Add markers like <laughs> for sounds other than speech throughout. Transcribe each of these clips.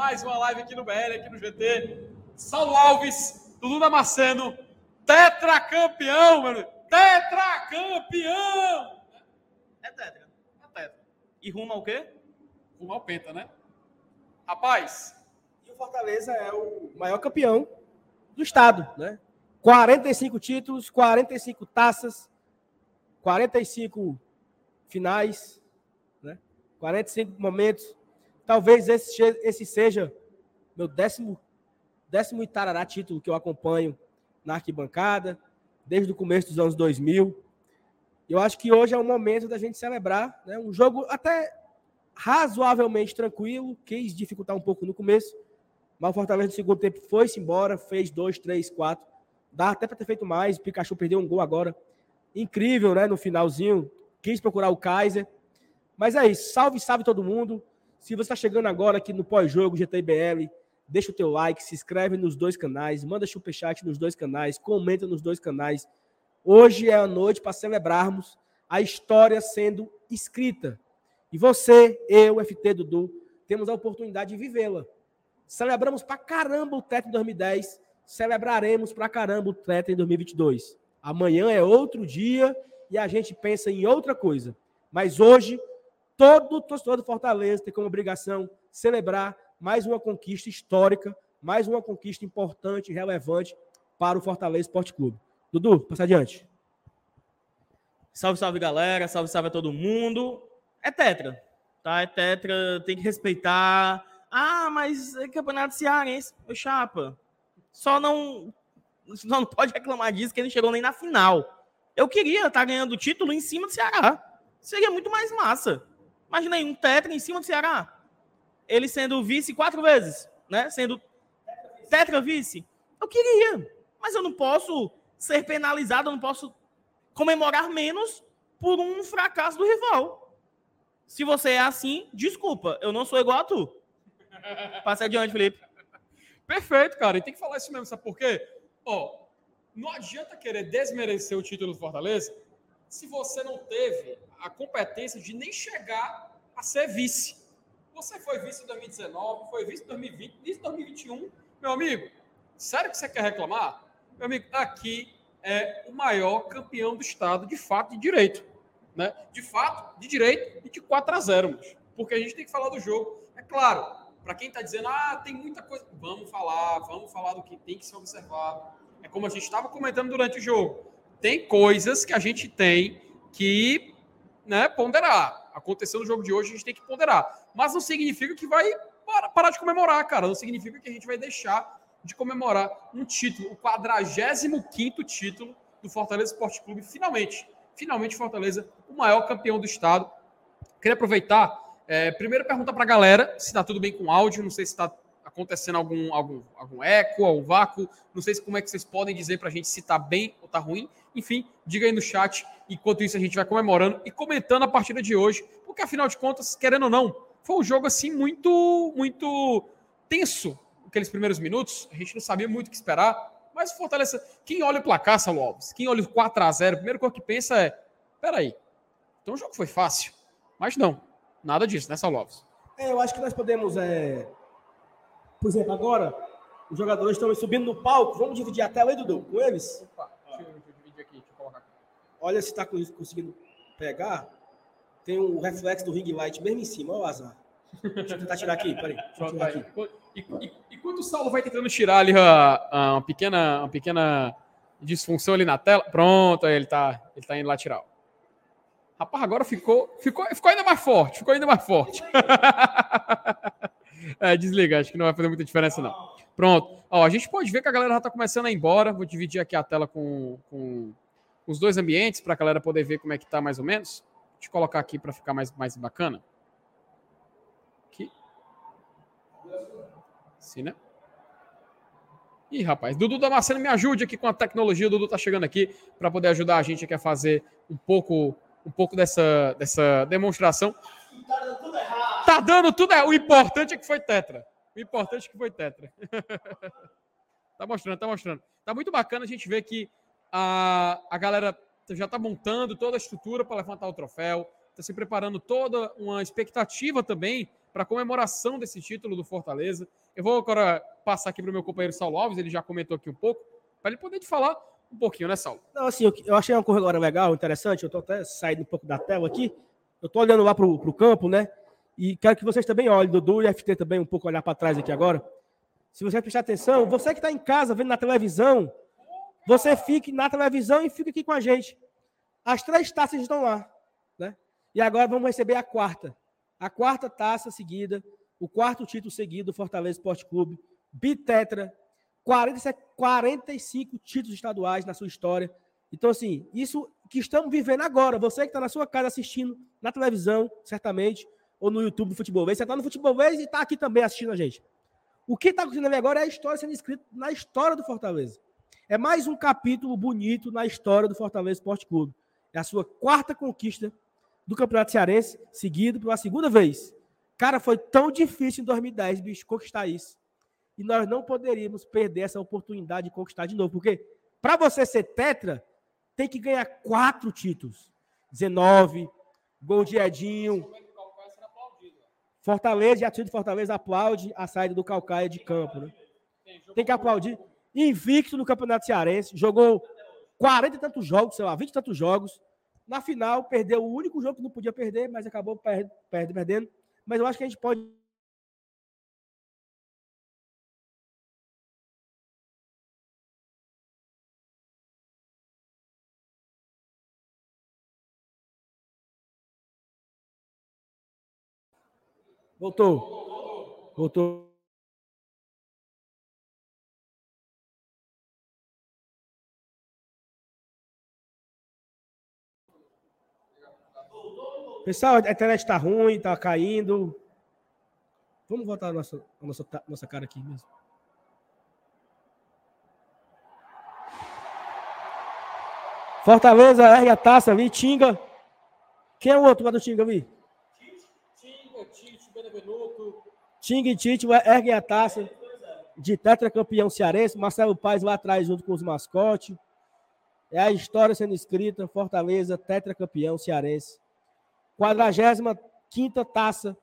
mais uma live aqui no BL, aqui no GT. Saulo Alves, Dudu Damasceno, tetracampeão, mano! Tetracampeão! É tetra. É tetra. E rumo ao quê? Rumo ao penta, né? Rapaz, E o Fortaleza é o maior campeão do estado, né? 45 títulos, 45 taças, 45 finais, né? 45 momentos. Talvez esse, esse seja meu décimo, décimo Itarará título que eu acompanho na arquibancada, desde o começo dos anos 2000. Eu acho que hoje é o momento da gente celebrar, né? Um jogo até razoavelmente tranquilo, quis dificultar um pouco no começo, mas o Fortaleza no segundo tempo foi-se embora, fez dois, três, quatro. Dá até para ter feito mais. O Pikachu perdeu um gol agora. Incrível, né? No finalzinho. Quis procurar o Kaiser. Mas é isso. Salve, salve todo mundo. Se você está chegando agora aqui no pós-jogo GTBL, deixa o teu like, se inscreve nos dois canais, manda superchat nos dois canais, comenta nos dois canais. Hoje é a noite para celebrarmos a história sendo escrita. E você, eu, FT Dudu, temos a oportunidade de vivê-la. Celebramos pra caramba o teto em 2010, celebraremos pra caramba o teto em 2022. Amanhã é outro dia e a gente pensa em outra coisa. Mas hoje, todo torcedor do Fortaleza tem como obrigação celebrar mais uma conquista histórica, mais uma conquista importante e relevante para o Fortaleza Esporte Clube. Dudu, passa adiante. Salve, salve galera, salve, salve a todo mundo. É tetra, tá? É tetra, tem que respeitar. Ah, mas é campeonato cearense, meu chapa. Só não, só não pode reclamar disso que ele não chegou nem na final. Eu queria estar ganhando o título em cima do Ceará. Seria muito mais massa. Imagina aí, um tetra em cima do Ceará. Ele sendo vice quatro vezes, né? Sendo tetra vice. Eu queria, mas eu não posso ser penalizado, eu não posso comemorar menos por um fracasso do rival. Se você é assim, desculpa, eu não sou igual a tu. Passa adiante, Felipe. Perfeito, cara. E tem que falar isso mesmo, sabe por quê? Ó, não adianta querer desmerecer o título do Fortaleza se você não teve a competência de nem chegar a ser vice. Você foi vice em 2019, foi vice em 2020, vice em 2021. Meu amigo, sério que você quer reclamar? Meu amigo, aqui é o maior campeão do estado, de fato, de direito. Né? De fato, de direito e de 4 a 0, mas. porque a gente tem que falar do jogo. É claro, para quem está dizendo, ah, tem muita coisa. Vamos falar, vamos falar do que tem que ser observado. É como a gente estava comentando durante o jogo. Tem coisas que a gente tem que né, ponderar. Aconteceu no jogo de hoje, a gente tem que ponderar. Mas não significa que vai parar de comemorar, cara. Não significa que a gente vai deixar de comemorar um título, o 45 título do Fortaleza Esporte Clube, finalmente. Finalmente, Fortaleza, o maior campeão do estado. Queria aproveitar, é, primeiro perguntar para a galera se está tudo bem com o áudio, não sei se está acontecendo algum, algum, algum eco, algum vácuo, não sei se como é que vocês podem dizer para a gente se está bem ou está ruim. Enfim, diga aí no chat. Enquanto isso, a gente vai comemorando e comentando a partida de hoje, porque afinal de contas, querendo ou não, foi um jogo assim muito, muito tenso aqueles primeiros minutos. A gente não sabia muito o que esperar. Mas o Fortaleza, quem olha o placar, Saulo Alves, quem olha o 4 a 0 a primeira coisa que pensa é: peraí, então o jogo foi fácil. Mas não, nada disso, né, Saulo Alves? É, eu acho que nós podemos. É... Por exemplo, agora, os jogadores estão subindo no palco. Vamos dividir a tela aí, Dudu, com eles? Opa, deixa eu dividir aqui, deixa eu colocar aqui. Olha se está conseguindo pegar. Tem o um reflexo do ring light mesmo em cima, olha o azar. Deixa eu tentar tirar aqui, peraí. Deixa eu tirar aqui. E, e, enquanto o Saulo vai tentando tirar ali a, a, uma, pequena, uma pequena disfunção ali na tela, pronto, aí ele tá, ele tá indo lá tirar. Rapaz, agora ficou, ficou, ficou ainda mais forte, ficou ainda mais forte. <laughs> é, desliga, acho que não vai fazer muita diferença não. Pronto, ó, a gente pode ver que a galera já tá começando a ir embora, vou dividir aqui a tela com, com os dois ambientes para a galera poder ver como é que tá mais ou menos. Deixa eu colocar aqui para ficar mais, mais bacana. Aqui. Sim, né? Ih, rapaz, Dudu Damasceno, me ajude aqui com a tecnologia. O Dudu tá chegando aqui para poder ajudar a gente aqui a fazer um pouco, um pouco dessa, dessa demonstração. Tá dando tudo errado. Tá dando tudo errado. O importante é que foi tetra. O importante é que foi tetra. <laughs> tá mostrando, tá mostrando. Tá muito bacana a gente ver que a, a galera já tá montando toda a estrutura para levantar o troféu, está se preparando toda uma expectativa também para a comemoração desse título do Fortaleza. Eu vou agora passar aqui para o meu companheiro Saulo Alves, ele já comentou aqui um pouco, para ele poder te falar um pouquinho, né, Saulo? Não, assim, eu, eu achei uma corrida agora legal, interessante. Eu estou até saindo um pouco da tela aqui. Eu estou olhando lá para o campo, né? E quero que vocês também olhem, Dudu e FT também, um pouco olhar para trás aqui agora. Se você prestar atenção, você que está em casa vendo na televisão, você fique na televisão e fica aqui com a gente. As três taças estão lá. Né? E agora vamos receber a quarta. A quarta taça seguida, o quarto título seguido do Fortaleza Esporte Clube, bitetra, 47, 45 títulos estaduais na sua história. Então, assim, isso que estamos vivendo agora, você que está na sua casa assistindo na televisão, certamente, ou no YouTube do Futebol Vez, você está no Futebol Vez e está aqui também assistindo a gente. O que está acontecendo agora é a história sendo escrita na história do Fortaleza. É mais um capítulo bonito na história do Fortaleza Esporte Clube. É a sua quarta conquista do Campeonato Cearense, seguido pela segunda vez. Cara, foi tão difícil em 2010, bicho, conquistar isso. E nós não poderíamos perder essa oportunidade de conquistar de novo. Porque para você ser tetra, tem que ganhar quatro títulos. 19, gol de Edinho. Fortaleza e a de Fortaleza aplaude a saída do Calcaia de campo. Né? Tem que aplaudir. Invicto no Campeonato Cearense, jogou 40 e tantos jogos, sei lá, 20 e tantos jogos. Na final, perdeu o único jogo que não podia perder, mas acabou per per perdendo. Mas eu acho que a gente pode. Voltou. Voltou. Pessoal, a internet está ruim, está caindo. Vamos voltar a nossa, a nossa, a nossa cara aqui mesmo. Fortaleza ergue a taça ali, Tinga. Quem é o outro lá do Tinga ali? Tinga, Tite, Benevenuto. Tinga e Tite erguem a taça de tetracampeão cearense. Marcelo Paz lá atrás junto com os mascotes. É a história sendo escrita. Fortaleza, tetracampeão cearense. 45 taça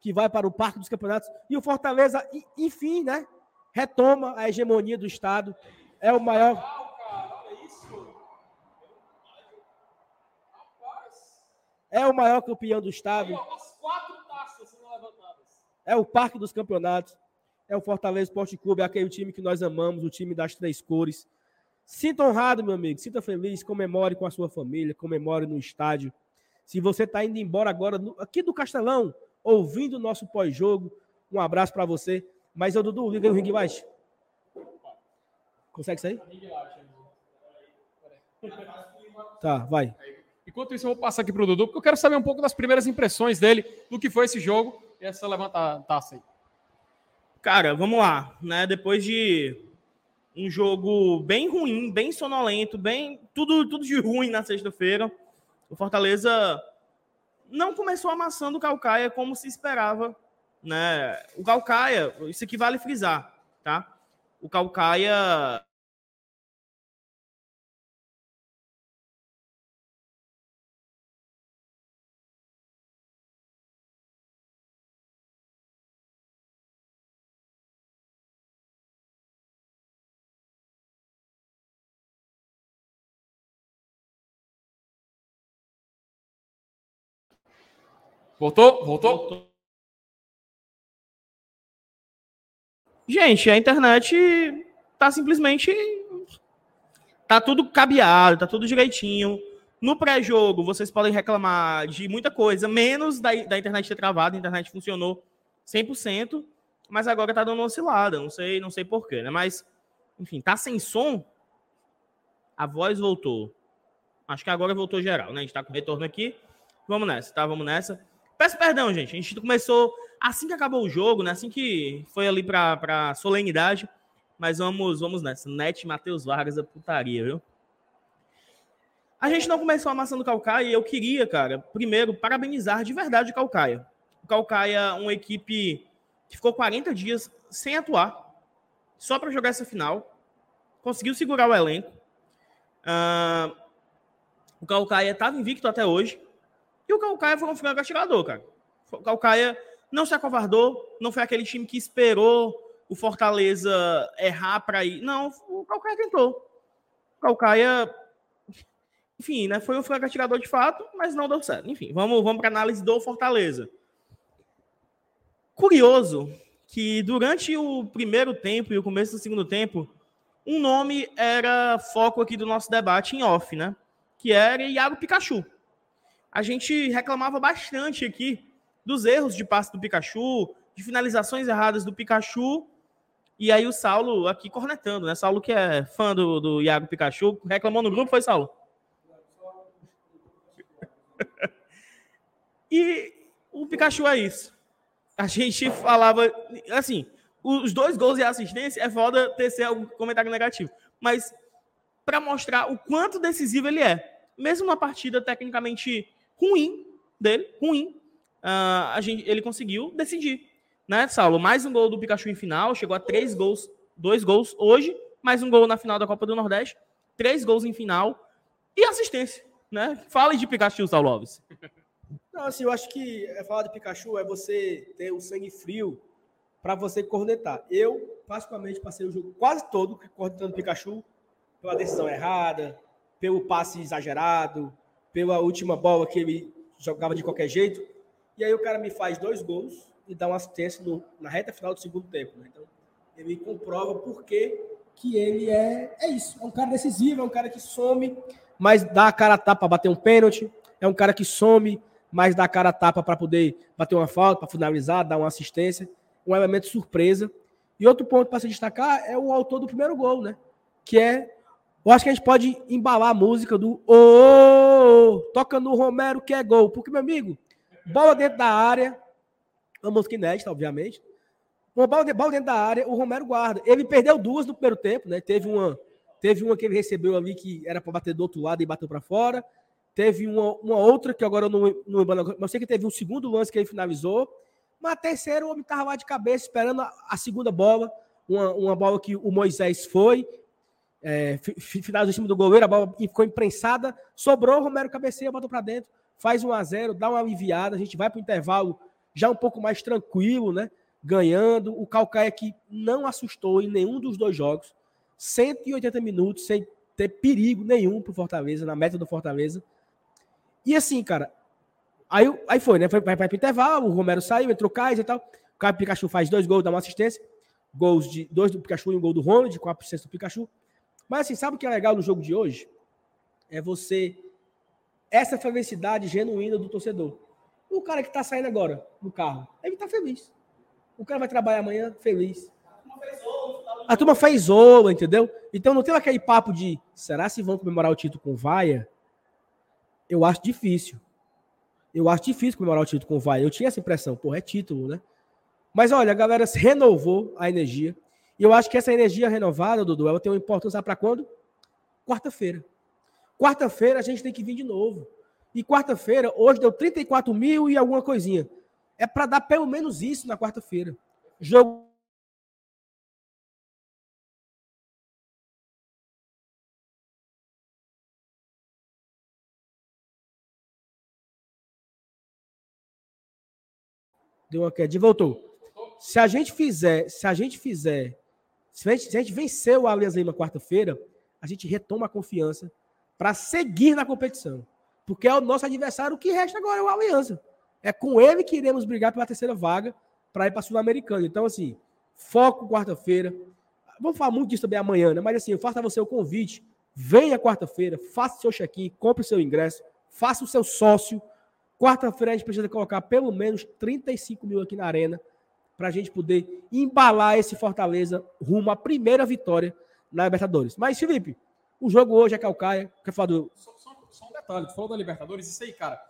que vai para o Parque dos Campeonatos. E o Fortaleza, enfim, né? Retoma a hegemonia do Estado. É o maior. É o maior campeão do Estado. É o Parque dos Campeonatos. É o Fortaleza Esporte Clube, é aquele time que nós amamos, o time das três cores. Sinta honrado, meu amigo. Sinta feliz, comemore com a sua família, comemore no estádio. Se você está indo embora agora, aqui do Castelão, ouvindo o nosso pós-jogo, um abraço para você. Mas, eu, Dudu, liga o ringue baixo. Consegue sair? Tá, vai. Enquanto isso, eu vou passar aqui para o Dudu, porque eu quero saber um pouco das primeiras impressões dele do que foi esse jogo e essa levanta taça aí. Cara, vamos lá. Né? Depois de um jogo bem ruim, bem sonolento, bem tudo, tudo de ruim na sexta-feira o Fortaleza não começou amassando o Calcaia como se esperava. Né? O Calcaia, isso aqui vale frisar, tá? O Calcaia Voltou? Voltou? Voltou. Gente, a internet tá simplesmente. Tá tudo cabeado, tá tudo direitinho. No pré-jogo, vocês podem reclamar de muita coisa, menos da, da internet ter travado. A internet funcionou 100%, mas agora tá dando uma oscilada. Não sei, não sei porquê, né? Mas, enfim, tá sem som. A voz voltou. Acho que agora voltou geral, né? A gente tá com retorno aqui. Vamos nessa, tá? Vamos nessa. Peço perdão, gente. A gente começou assim que acabou o jogo, né? Assim que foi ali pra, pra solenidade. Mas vamos, vamos nessa. Net Matheus Vargas, a putaria, viu? A gente não começou amassando o Calcaia e eu queria, cara, primeiro, parabenizar de verdade o Calcaia. O Calcaia, uma equipe que ficou 40 dias sem atuar, só para jogar essa final. Conseguiu segurar o elenco. Uh, O Calcaia estava invicto até hoje. E o Calcaia foi um franco atirador, cara. O Calcaia não se acovardou, não foi aquele time que esperou o Fortaleza errar para ir. Não, o Calcaia tentou. O Calcaia, enfim, né, foi um franco atirador de fato, mas não deu certo. Enfim, vamos, vamos para análise do Fortaleza. Curioso que durante o primeiro tempo e o começo do segundo tempo, um nome era foco aqui do nosso debate em off, né? Que era Iago Pikachu. A gente reclamava bastante aqui dos erros de passe do Pikachu, de finalizações erradas do Pikachu. E aí o Saulo aqui cornetando, né? Saulo que é fã do, do Iago Pikachu, reclamou no grupo, foi Saulo? <laughs> e o Pikachu é isso. A gente falava, assim, os dois gols e a assistência é foda tecer algum comentário negativo. Mas para mostrar o quanto decisivo ele é. Mesmo uma partida tecnicamente ruim dele, ruim, uh, a gente, ele conseguiu decidir. Né, Saulo? Mais um gol do Pikachu em final, chegou a três gols, dois gols hoje, mais um gol na final da Copa do Nordeste, três gols em final e assistência. Né? Fale de Pikachu, Saulo Alves. Não, assim, eu acho que é, falar de Pikachu é você ter o sangue frio para você cornetar. Eu, particularmente, passei o jogo quase todo cornetando Pikachu pela decisão errada, pelo passe exagerado, pela última bola que ele jogava de qualquer jeito. E aí o cara me faz dois gols e dá uma assistência no, na reta final do segundo tempo. Né? Então, ele comprova por que, ele é, é isso. É um cara decisivo, é um cara que some, mas dá a cara a tapa para bater um pênalti. É um cara que some, mas dá a cara a tapa para poder bater uma falta, para finalizar, dar uma assistência. Um elemento surpresa. E outro ponto para se destacar é o autor do primeiro gol, né? Que é eu acho que a gente pode embalar a música do Ô, oh, toca no Romero que é gol. Porque, meu amigo, bola dentro da área, uma música inédita, obviamente. Uma bola, bola dentro da área, o Romero guarda. Ele perdeu duas no primeiro tempo, né? Teve uma, teve uma que ele recebeu ali que era para bater do outro lado e bateu para fora. Teve uma, uma outra que agora eu não, não mas sei que teve um segundo lance que ele finalizou. Mas a terceira, o homem estava lá de cabeça, esperando a, a segunda bola. Uma, uma bola que o Moisés foi é, finalizou em cima do goleiro, a bola ficou imprensada, sobrou, o Romero cabeceia, botou para dentro, faz 1 a 0 dá uma aliviada, a gente vai para o intervalo já um pouco mais tranquilo, né? Ganhando. O Calcaia que não assustou em nenhum dos dois jogos. 180 minutos sem ter perigo nenhum para o Fortaleza, na meta do Fortaleza. E assim, cara, aí, aí foi, né? Foi, para o intervalo, o Romero saiu, entrou Kaiser e tal. O Caio Pikachu faz dois gols, dá uma assistência. Gols de dois do Pikachu e um gol do Ronald, com a assistência do Pikachu. Mas assim, sabe o que é legal no jogo de hoje? É você. Essa felicidade genuína do torcedor. O cara que está saindo agora no carro, ele está feliz. O cara vai trabalhar amanhã feliz. A turma fez ouro, entendeu? Então não tem aquele papo de será se vão comemorar o título com vaia? Eu acho difícil. Eu acho difícil comemorar o título com vaia. Eu tinha essa impressão, porra, é título, né? Mas olha, a galera renovou a energia. E eu acho que essa energia renovada, Dudu, ela tem uma importância para quando? Quarta-feira. Quarta-feira a gente tem que vir de novo. E quarta-feira, hoje deu 34 mil e alguma coisinha. É para dar pelo menos isso na quarta-feira. Jogo. Deu uma queda, voltou. Se a gente fizer, se a gente fizer se a gente, se a gente vencer o Alianza Lima quarta-feira, a gente retoma a confiança para seguir na competição. Porque é o nosso adversário, o que resta agora é o Aliança. É com ele que iremos brigar pela terceira vaga para ir para a Sul-Americana. Então, assim, foco quarta-feira. Vamos falar muito disso também amanhã, né? Mas assim, eu faço a você o convite. Venha quarta-feira, faça o seu check-in, compre o seu ingresso, faça o seu sócio. Quarta-feira a gente precisa colocar pelo menos 35 mil aqui na arena para a gente poder embalar esse Fortaleza rumo à primeira vitória na Libertadores. Mas, Felipe, o jogo hoje é Calcaia. Quer falar do. Só, só, só um detalhe, tu falou da Libertadores, isso aí, cara,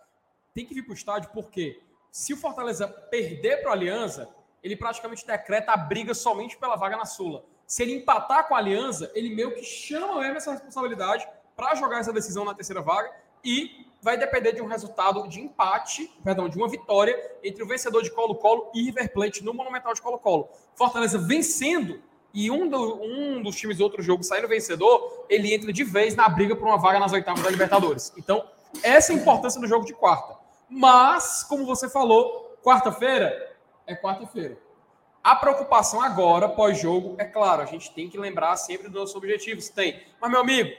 tem que vir para o estádio porque se o Fortaleza perder para a Aliança, ele praticamente decreta a briga somente pela vaga na Sula. Se ele empatar com a Aliança, ele meio que chama mesmo essa responsabilidade para jogar essa decisão na terceira vaga e vai depender de um resultado de empate, perdão, de uma vitória entre o vencedor de Colo-Colo e River Plate no Monumental de Colo-Colo. Fortaleza vencendo e um, do, um dos times do outro jogo saindo vencedor, ele entra de vez na briga por uma vaga nas oitavas da Libertadores. Então, essa é a importância do jogo de quarta. Mas, como você falou, quarta-feira é quarta-feira. A preocupação agora, pós-jogo, é claro, a gente tem que lembrar sempre dos nossos objetivos. Tem. Mas, meu amigo,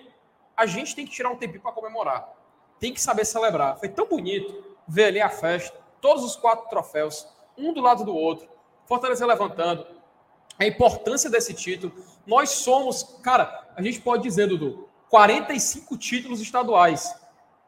a gente tem que tirar um tempinho para comemorar. Tem que saber celebrar. Foi tão bonito ver ali a festa, todos os quatro troféus, um do lado do outro, Fortaleza levantando, a importância desse título. Nós somos, cara, a gente pode dizer, Dudu, 45 títulos estaduais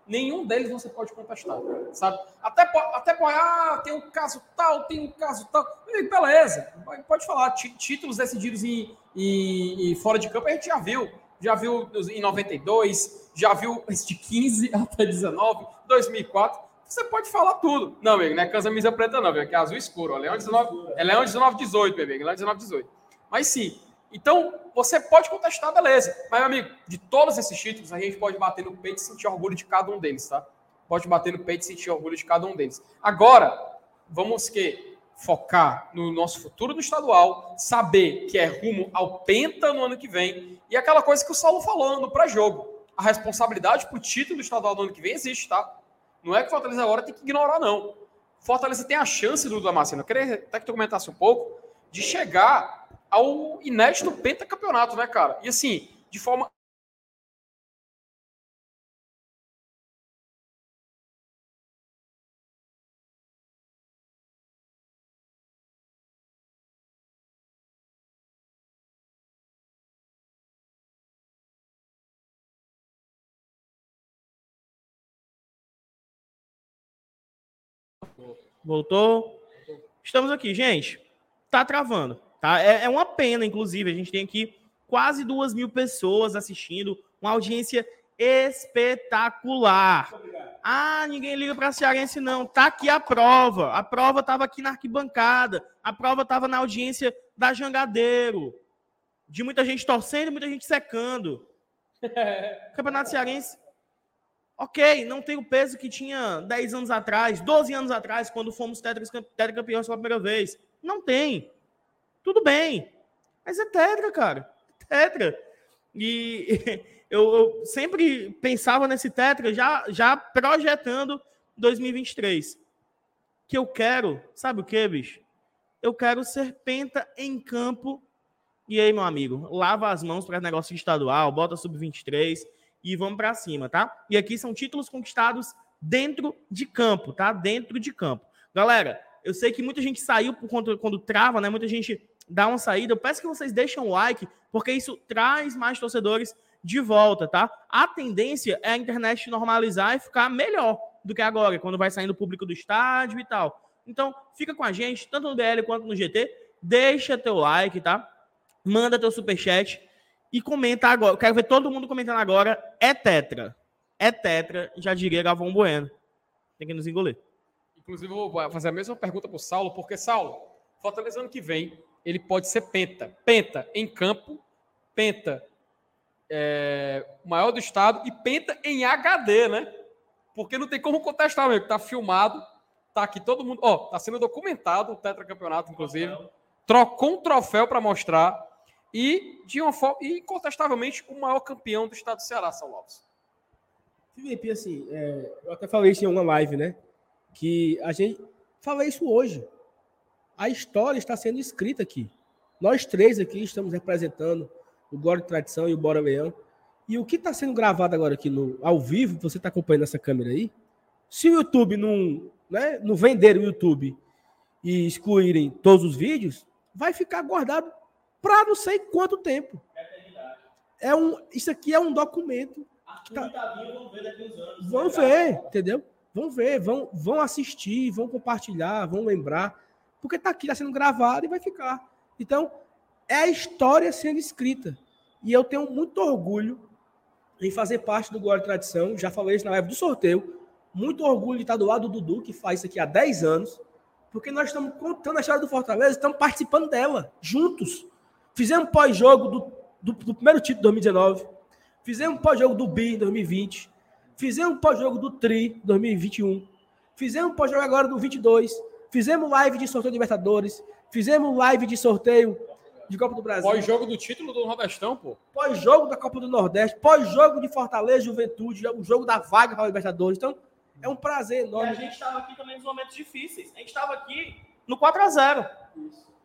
nenhum deles você pode contestar, sabe? Até, até ah, tem um caso tal, tem um caso tal. Beleza, pode falar. Títulos decididos em, em, em, fora de campo a gente já viu. Já viu em 92, já viu <laughs> de 15 até 19, 2004. Você pode falar tudo. Não, amigo, não é camisa preta, não, que é azul escuro. Ó, Leão 19, é Leão 19, 18, meu amigo. Leão 19, 18. Mas sim, então, você pode contestar, beleza. Mas, meu amigo, de todos esses títulos, a gente pode bater no peito e sentir orgulho de cada um deles, tá? Pode bater no peito e sentir orgulho de cada um deles. Agora, vamos que focar no nosso futuro do estadual, saber que é rumo ao Penta no ano que vem. E aquela coisa que o Saulo falou no pré-jogo. A responsabilidade para o título do estadual no ano que vem existe, tá? Não é que o Fortaleza agora tem que ignorar, não. Fortaleza tem a chance, do Damasceno, eu queria até que tu comentasse um pouco, de chegar ao inédito pentacampeonato, né, cara? E assim, de forma Voltou? Estamos aqui, gente. Tá travando. Tá? É, é uma pena, inclusive, a gente tem aqui quase duas mil pessoas assistindo, uma audiência espetacular. Ah, ninguém liga para Cearense, não. Tá aqui a prova. A prova estava aqui na arquibancada. A prova estava na audiência da Jangadeiro. De muita gente torcendo, muita gente secando. <laughs> Campeonato Cearense. Ok, não tem o peso que tinha 10 anos atrás, 12 anos atrás, quando fomos tetracampeões pela primeira vez. Não tem. Tudo bem. Mas é tetra, cara. Tetra. E <laughs> eu, eu, sempre pensava nesse tetra já, já projetando 2023. Que eu quero, sabe o que, bicho? Eu quero ser penta em campo. E aí, meu amigo, lava as mãos para negócio estadual, bota sub-23 e vamos para cima, tá? E aqui são títulos conquistados dentro de campo, tá? Dentro de campo. Galera, eu sei que muita gente saiu por conta quando trava, né? Muita gente dá uma saída. Eu peço que vocês deixem um like, porque isso traz mais torcedores de volta, tá? A tendência é a internet normalizar e ficar melhor do que agora, quando vai saindo o público do estádio e tal. Então, fica com a gente, tanto no BL quanto no GT. Deixa teu like, tá? Manda teu superchat e comenta agora. Eu quero ver todo mundo comentando agora. É tetra. É tetra, já diria Gavão Bueno. Tem que nos engolir. Inclusive, eu vou fazer a mesma pergunta para o Saulo, porque, Saulo, Fortaleza ano que vem ele pode ser penta. Penta em campo, penta é, maior do estado e penta em HD, né? Porque não tem como contestar, meu, tá filmado, tá aqui todo mundo, ó, tá sendo documentado o tetracampeonato, inclusive. Trocou um troféu para mostrar e de uma forma e incontestavelmente o maior campeão do estado do Ceará, São Lopes. Felipe, assim, é, eu até falei isso em uma live, né? Que a gente falei isso hoje a história está sendo escrita aqui. Nós três aqui estamos representando o Glória de Tradição e o Bora Leão. E o que está sendo gravado agora aqui no, ao vivo, você está acompanhando essa câmera aí, se o YouTube não, né, não vender o YouTube e excluírem todos os vídeos, vai ficar guardado para não sei quanto tempo. É um, isso aqui é um documento. Tá... Vão ver daqui uns anos. Vão ver, entendeu? Vão ver, vão, vão assistir, vão compartilhar, vão lembrar porque está aqui, está sendo gravado e vai ficar. Então, é a história sendo escrita. E eu tenho muito orgulho em fazer parte do Glória e Tradição. Já falei isso na live do sorteio. Muito orgulho de estar do lado do Dudu, que faz isso aqui há 10 anos. Porque nós estamos contando a história do Fortaleza, estamos participando dela, juntos. Fizemos pós-jogo do, do, do, primeiro título de 2019. Fizemos pós-jogo do BI em 2020. Fizemos pós-jogo do TRI 2021. Fizemos pós-jogo agora do 22. Fizemos live de sorteio de Libertadores, fizemos live de sorteio de Copa do Brasil. Pós-jogo do título do Nordestão, pô. Pós-jogo da Copa do Nordeste, pós-jogo de Fortaleza, Juventude, o jogo da vaga para a Libertadores. Então, é um prazer E enorme. a gente estava aqui também nos momentos difíceis. A gente estava aqui no 4x0.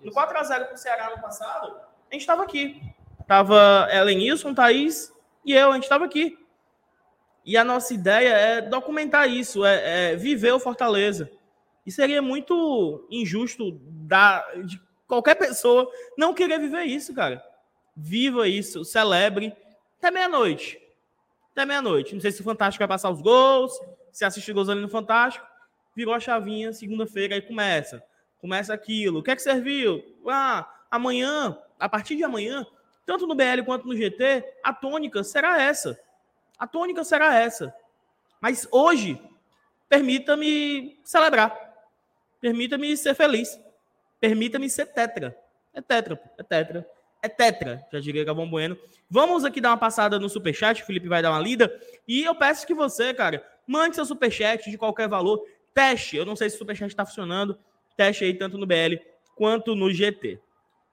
No 4x0 pro Ceará no passado, a gente estava aqui. Tava Elenilson, Thaís e eu, a gente estava aqui. E a nossa ideia é documentar isso, é, é viver o Fortaleza. E seria muito injusto da, de qualquer pessoa não querer viver isso, cara. Viva isso, celebre até meia-noite. Até meia-noite. Não sei se o Fantástico vai passar os gols, se assiste gols ali no Fantástico. Virou a chavinha, segunda-feira, aí começa. Começa aquilo. O que é que serviu? Ah, amanhã, a partir de amanhã, tanto no BL quanto no GT, a tônica será essa. A tônica será essa. Mas hoje, permita-me celebrar. Permita-me ser feliz. Permita-me ser tetra. É tetra, é tetra. É tetra, já diria Gabão Bueno. Vamos aqui dar uma passada no superchat, o Felipe vai dar uma lida. E eu peço que você, cara, mande seu superchat de qualquer valor. Teste, eu não sei se o superchat está funcionando. Teste aí tanto no BL quanto no GT.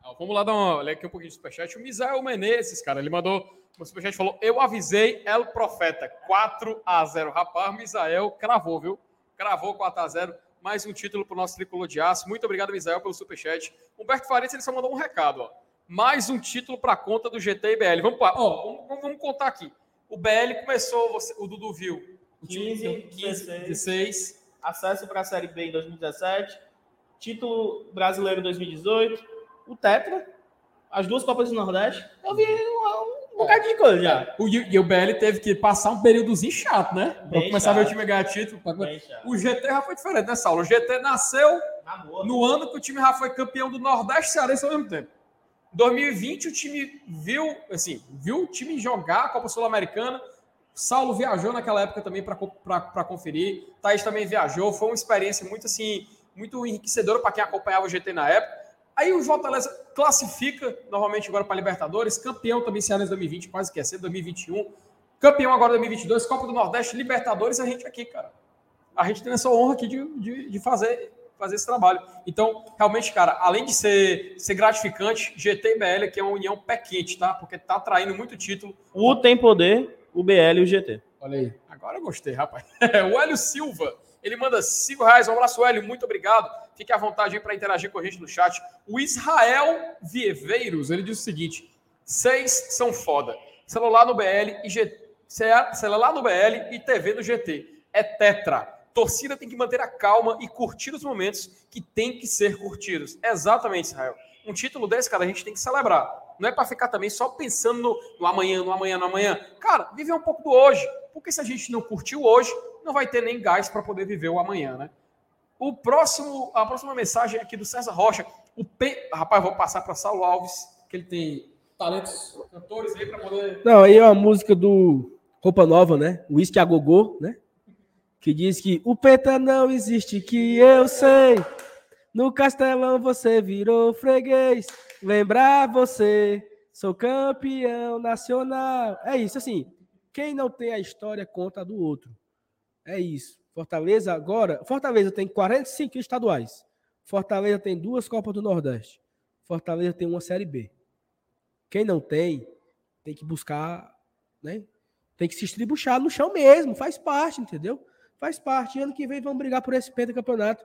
Ah, Vamos lá dar uma olha aqui um pouquinho de superchat. O Misael Menezes, cara, ele mandou um superchat falou: Eu avisei El Profeta 4 a 0 Rapaz, Misael cravou, viu? Cravou 4 a 0 Mais um título para o nosso tricolor de aço. Muito obrigado, Misael, pelo superchat. Humberto Farias, ele só mandou um recado, ó. Mais um título para a conta do GT e BL. Vamos, pra- ó, vamos, vamos contar aqui. O BL começou, você- o Dudu viu. O time 15, deu 15, 16. 16. Acesso para a Série B em 2017. Título brasileiro em 2018. O Tetra. As duas Copas do Nordeste. Eu vi um, um bocado de coisa já. O, e o BL teve que passar um períodozinho chato, né? Para Bem começar a ver o chato. time ganhar título. pra- chato. O GT já foi diferente, né, Saulo? O GT nasceu Amor. no ano que o time já foi campeão do Nordeste e Cearense ao mesmo tempo. Em 2020, o time viu, assim, viu o time jogar a Copa Sul-Americana. Saulo viajou naquela época também para conferir. Thaís também viajou. Foi uma experiência muito, assim, muito enriquecedora para quem acompanhava o GT na época. Aí o Fortaleza classifica novamente agora para Libertadores, campeão também Cearense 2020, quase que é ser 2021. Campeão agora 2022, Copa do Nordeste, Libertadores, a gente aqui, cara. A gente tem essa honra aqui de, de, de fazer, fazer esse trabalho. Então, realmente, cara, além de ser, ser gratificante, GT e BL aqui é uma união pé quente, tá? Porque tá atraindo muito título. O tem poder, o BL e o GT. Olha aí. Agora eu gostei, rapaz. <laughs> o Hélio Silva, ele manda 5 reais. Um abraço, Hélio. Muito obrigado. Fique à vontade aí para interagir com a gente no chat. O Israel Vieveiros, ele diz o seguinte: seis são foda. Celular no BL e G... celular no BL e TV no GT. É tetra. Torcida tem que manter a calma e curtir os momentos que tem que ser curtidos. Exatamente, Israel. Um título desse, cara, a gente tem que celebrar. Não é para ficar também só pensando no, no amanhã, no amanhã, no amanhã. Cara, viver um pouco do hoje. Porque se a gente não curtiu hoje, não vai ter nem gás para poder viver o amanhã, né? O próximo, a próxima mensagem é aqui do César Rocha. O P... Rapaz, vou passar para Saulo Alves, que ele tem talentos cantores aí para poder. Não, aí é uma música do Roupa Nova, né? Whisky a Gogô, né? Que diz que o peta não existe, que eu sei. No castelão você virou freguês. Lembrar você, sou campeão nacional. É isso, assim. Quem não tem a história conta a do outro. É isso. Fortaleza agora. Fortaleza tem 45 estaduais. Fortaleza tem duas Copas do Nordeste. Fortaleza tem uma Série B. Quem não tem, tem que buscar, né? Tem que se estribuchar no chão mesmo, faz parte, entendeu? Faz parte. Ano que vem vamos brigar por esse pentacampeonato.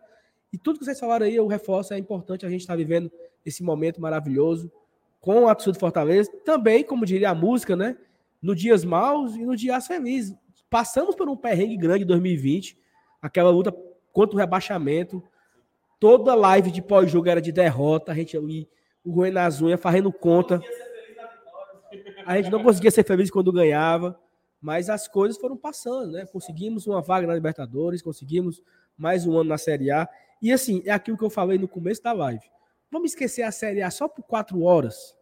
E tudo que vocês falaram aí, eu reforço, é importante a gente estar vivendo esse momento maravilhoso com a torcida Fortaleza. Também, como diria a música, né? No dias maus e no dias felizes. Passamos por um perrengue grande em 2020, aquela luta contra o rebaixamento. Toda live de pós-jogo era de derrota, a gente ali, o Rui nas unhas, fazendo conta. A gente não conseguia ser feliz quando ganhava, mas as coisas foram passando, né? Conseguimos uma vaga na Libertadores, conseguimos mais um ano na Série A. E assim, é aquilo que eu falei no começo da live. Vamos esquecer a Série A só por quatro horas.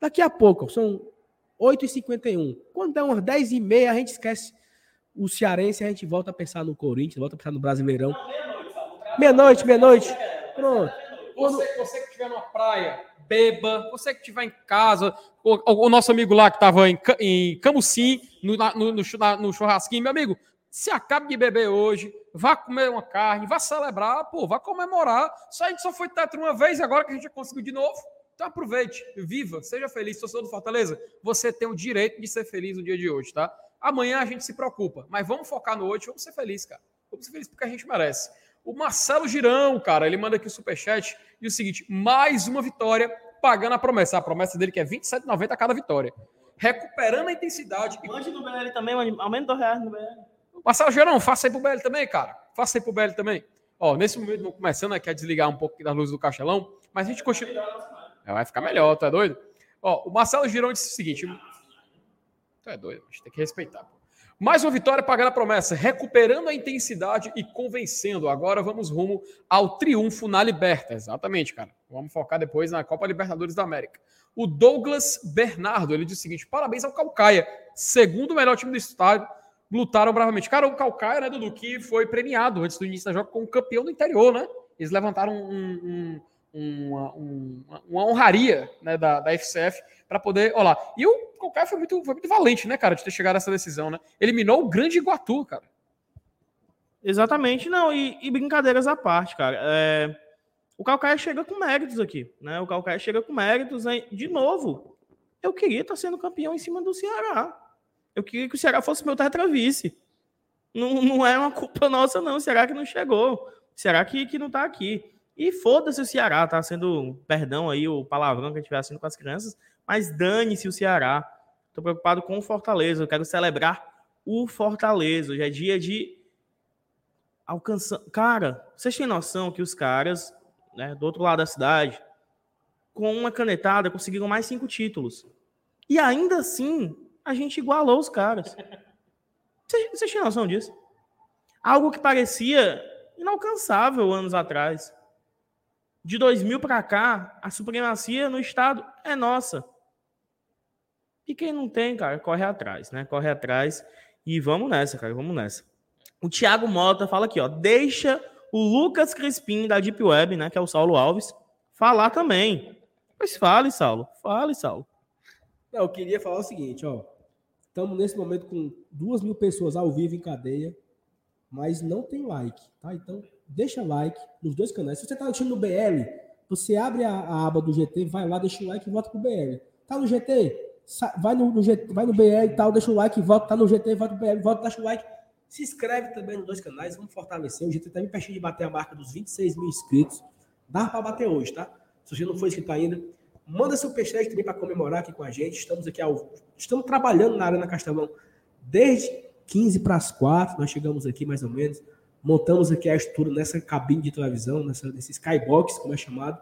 Daqui a pouco, são 8h51. Quando der umas 10h30, a gente esquece o Cearense a gente volta a pensar no Corinthians, volta a pensar no Brasileirão. Meia-noite, meia-noite. Pronto. Você, você que estiver na praia, beba. Você que estiver em casa, o, o- nosso amigo lá que estava em, em Camusim, no, no, no no churrasquinho, meu amigo, se acabe de beber hoje, vá comer uma carne, vá celebrar, pô, vá comemorar. Só a gente só foi tetra uma vez agora que a gente conseguiu de novo. Então aproveite, viva, seja feliz, torcedor do Fortaleza. Você tem o direito de ser feliz no dia de hoje, tá? Amanhã a gente se preocupa, mas vamos focar no hoje, vamos ser felizes, cara. Vamos ser felizes porque a gente merece. O Marcelo Girão, cara, ele manda aqui o superchat e o seguinte: mais uma vitória pagando a promessa. A promessa dele que é 27,90 a cada vitória. Recuperando a intensidade. Mande no BL também, aumenta dois reais no BL. Marcelo Girão, faça aí pro BL também, cara. Faça aí pro BL também. Ó, nesse momento, começando aqui a desligar um pouco da luz do castelão, mas a gente continua. É, vai ficar melhor, é doido? Ó, o Marcelo Girão disse o seguinte: Tu é doido, mas tem que respeitar. Pô. Mais uma vitória pagando a promessa, recuperando a intensidade e convencendo. Agora vamos rumo ao triunfo na Liberta. Exatamente, cara. Vamos focar depois na Copa Libertadores da América. O Douglas Bernardo, ele diz o seguinte: parabéns ao Calcaia, segundo melhor time do estado. Lutaram bravamente. Cara, o Calcaia, né, Dudu, que foi premiado antes do início da jogo como campeão do interior, né? Eles levantaram um, um uma, uma, uma honraria né, da, da FCF para poder. Olha lá. E o Calcaia foi muito, foi muito valente, né, cara, de ter chegado a essa decisão, né? Eliminou o grande Iguatu, cara. Exatamente, não, e, e brincadeiras à parte, cara. É, o Calcaia chega com méritos aqui, né? O Calcaia chega com méritos, de novo. Eu queria estar sendo campeão em cima do Ceará. Eu queria que o Ceará fosse meu tetravice. Não, não é uma culpa <laughs> nossa, não. Será que não chegou? Será que, que não tá aqui? E foda-se o Ceará, tá sendo, perdão aí o palavrão que a gente vai sendo com as crianças, mas dane-se o Ceará. Tô preocupado com o Fortaleza, eu quero celebrar o Fortaleza. Hoje é dia de alcançar. Cara, vocês têm noção que os caras, né, do outro lado da cidade, com uma canetada, conseguiram mais cinco títulos. E ainda assim, a gente igualou os caras. Vocês têm noção disso? Algo que parecia inalcançável anos atrás. De 2000 para cá, a supremacia no Estado é nossa. E quem não tem, cara, corre atrás, né? Corre atrás e vamos nessa, cara, vamos nessa. O Thiago Mota fala aqui, ó, deixa o Lucas Crispim da Deep Web, né, que é o Saulo Alves, falar também. Pois fale, Saulo. Fale, Saulo. Não, eu queria falar o seguinte, ó. Estamos nesse momento com duas mil pessoas ao vivo em cadeia, mas não tem like, tá? Então deixa like nos dois canais. Se você está assistindo no BL, você abre a, a, aba do GT, vai lá, deixa o like e volta pro BL. Tá no GT? Vai no, no GT, vai no BL e tal, deixa o like volta. Tá no GT, volta pro BL, volta, deixa o like. Se inscreve também nos dois canais, vamos fortalecer. O GT tá bem pertinho de bater a marca dos 26 mil inscritos. Dá para bater hoje, tá? Se você não for inscrito ainda, manda seu peixe também para comemorar aqui com a gente. Estamos aqui ao, estamos trabalhando na Arena Castelão desde 15 para as 4. Nós chegamos aqui mais ou menos montamos aqui a estrutura nessa cabine de televisão, nessa, nesse skybox, como é chamado.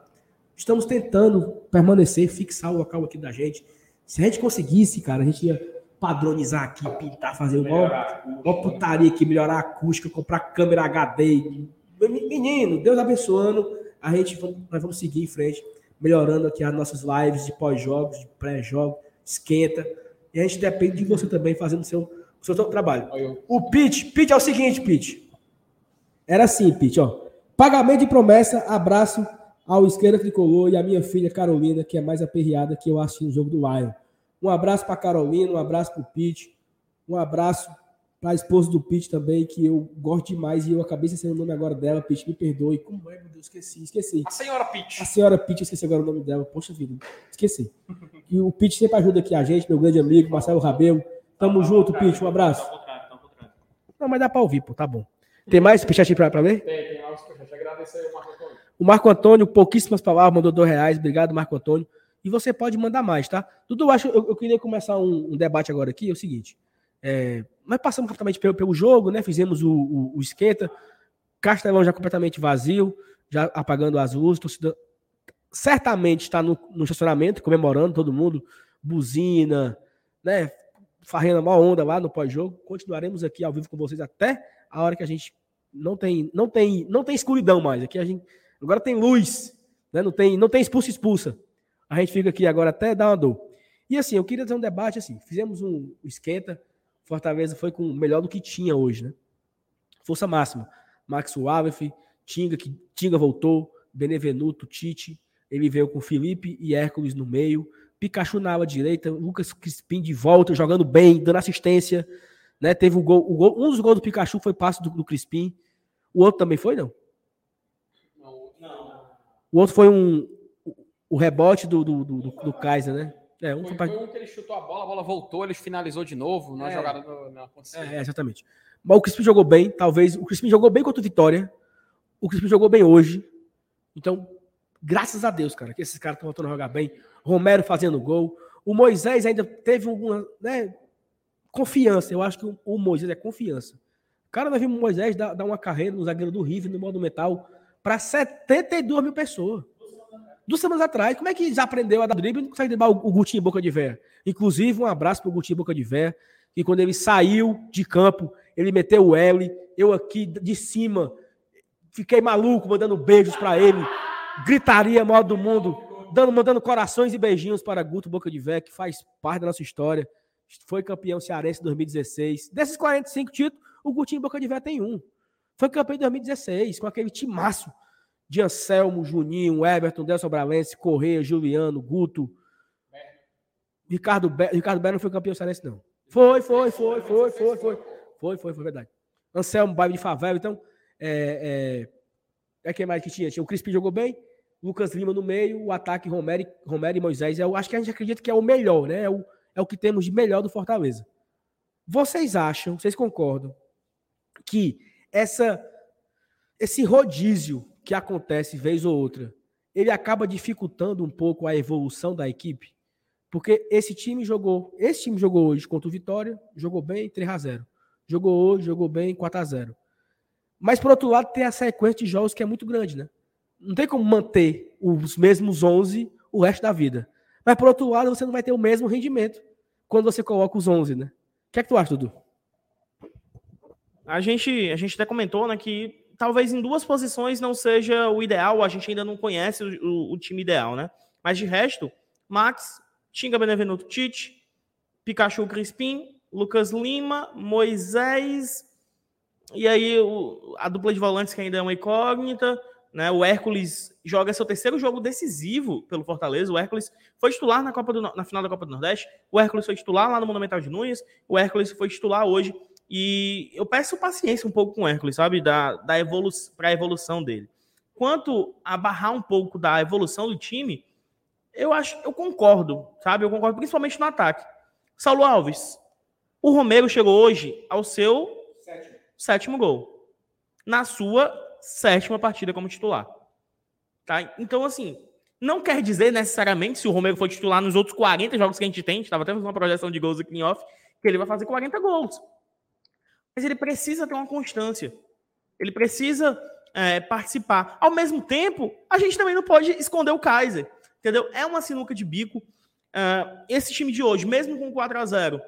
Estamos tentando permanecer, fixar o local aqui da gente. Se a gente conseguisse, cara, a gente ia padronizar aqui, pintar, fazer uma, uma putaria aqui, melhorar a acústica, comprar câmera HD. Menino, Deus abençoando, a gente nós vamos seguir em frente, melhorando aqui as nossas lives de pós-jogos, de pré-jogo, esquenta. E a gente depende de você também fazendo o seu, o seu trabalho. O pitch, pitch é o seguinte, pitch. Era assim, Pete, ó. Pagamento de promessa, abraço ao esquerda tricolor e a minha filha Carolina, que é mais aperreada que eu assisti no jogo do Lion. Um abraço para Carolina, um abraço para o Pete, um abraço para a esposa do Pete também, que eu gosto demais e eu acabei esquecendo o nome agora dela, Pete, me perdoe. Como é, meu Deus, esqueci, esqueci. A senhora Pete. A senhora Pete, esqueci agora o nome dela, poxa vida, esqueci. E o Pete sempre ajuda aqui a gente, meu grande amigo, Marcelo Rabelo. Tamo tá junto, Pete, um abraço. Tá tá Não, mas dá para ouvir, pô, tá bom. Tem mais superchat para ler? Tem, tem mais superchat. Agradecer o Marco Antônio. O Marco Antônio, pouquíssimas palavras, mandou dois reais. Obrigado, Marco Antônio. E você pode mandar mais, tá? Dudu, acho, eu, eu queria começar um, um, debate agora aqui. É o seguinte: é, nós passamos rapidamente pelo, pelo jogo, né? Fizemos o, o, o esquenta. Castelão já completamente vazio, já apagando as luzes. Torcida certamente está no, no estacionamento, comemorando todo mundo, buzina, né? Farrendo uma onda lá no pós-jogo. Continuaremos aqui ao vivo com vocês até a hora que a gente não tem, não tem, não tem escuridão mais. Aqui a gente agora tem luz, né? Não tem, não tem expulsa expulsa. A gente fica aqui agora até dar uma dor. E assim, eu queria ter um debate assim. Fizemos um esquenta. Fortaleza foi com melhor do que tinha hoje, né? Força máxima. Max Wavef, Tinga, que Tinga voltou, Benevenuto, Tite, ele veio com Felipe e Hércules no meio, Pikachu na ala direita, Lucas Crispim de volta, jogando bem, dando assistência. Né? Teve o gol, o gol, um dos gols do Pikachu foi passe do, do Crispim. O outro também foi, não? Não. O outro foi um. O rebote do, do, do, do, do Kaiser, né? É, um Foi, foi pra- foi um que ele chutou a bola, a bola voltou, ele finalizou de novo na É. jogada do, na É, é, exatamente. Mas o Crispim jogou bem, talvez. O Crispim jogou bem contra o Vitória. O Crispim jogou bem hoje. Então, graças a Deus, cara, que esses caras estão voltando a jogar bem. Romero fazendo gol. O Moisés ainda teve alguma né, confiança. Eu acho que o, o Moisés é confiança. Cara, nós vimos o Moisés dar, dar uma carreira no zagueiro do River, no modo metal, para 72 mil pessoas. Duas semanas atrás. Como é que já aprendeu a dar drible e não consegue driblar o, o Gutinho Boca de Véia? Inclusive, um abraço pro Gutinho Boca de Véia, que quando ele saiu de campo, ele meteu o L. Eu aqui de cima fiquei maluco, mandando beijos para ele. Gritaria maior do mundo, dando, mandando corações e beijinhos para Guto Boca de Véia, que faz parte da nossa história. Foi campeão cearense em 2016. Desses 45 títulos, o Gutinho Boca de Véia tem um. Foi campeão em 2016, com aquele timaço de Anselmo, Juninho, Everton, Delson Bralense, Correia, Juliano, Guto. Ricardo Bé, Ricardo Bé não foi campeão cearense, não. Foi, foi, foi, foi, foi, foi. Foi, foi, foi verdade. Anselmo, bairro de favela, então. É, é, é quem mais que tinha? O Crispim jogou bem, Lucas Lima no meio, o ataque Romero, Romero e Moisés. Eu acho que a gente acredita que é o melhor, né? É o, é o que temos de melhor do Fortaleza. Vocês acham, vocês concordam, que essa, esse rodízio que acontece vez ou outra, ele acaba dificultando um pouco a evolução da equipe? Porque esse time jogou, esse time jogou hoje contra o Vitória, jogou bem 3 a 0. Jogou hoje, jogou bem 4 a 0. Mas por outro lado, tem a sequência de jogos que é muito grande, né? Não tem como manter os mesmos 11 o resto da vida. Mas por outro lado, você não vai ter o mesmo rendimento quando você coloca os 11, né? O que é que tu acha, Dudu? A gente, a gente até comentou, né, que talvez em duas posições não seja o ideal, a gente ainda não conhece o, o- o time ideal, né? Mas de resto, Max, Tinga Benevenuto Tite, Pikachu Crispim, Lucas Lima, Moisés, e aí o- a dupla de volantes que ainda é uma incógnita, né? O Hércules joga seu terceiro jogo decisivo pelo Fortaleza. O Hércules foi titular na, Copa do, No- na final da Copa do Nordeste. O Hércules foi titular lá no Monumental de Nunes. O Hércules foi titular hoje. E eu peço paciência um pouco com o Hércules, sabe? Da, da evolu para a evolução dele. Quanto a barrar um pouco da evolução do time, eu acho, eu concordo, sabe? Eu concordo principalmente no ataque. Saulo Alves, o Romero chegou hoje ao seu sétimo gol. Na sua sétima partida como titular. Tá? Então, assim, não quer dizer necessariamente, se o Romero for titular nos outros 40 jogos que a gente tem, a gente estava até uma projeção de gols aqui em off, que ele vai fazer 40 gols. Mas ele precisa ter uma constância. Ele precisa é, participar. Ao mesmo tempo, a gente também não pode esconder o Kaiser. Entendeu? É uma sinuca de bico. Ah, esse time de hoje, mesmo com 4 a 0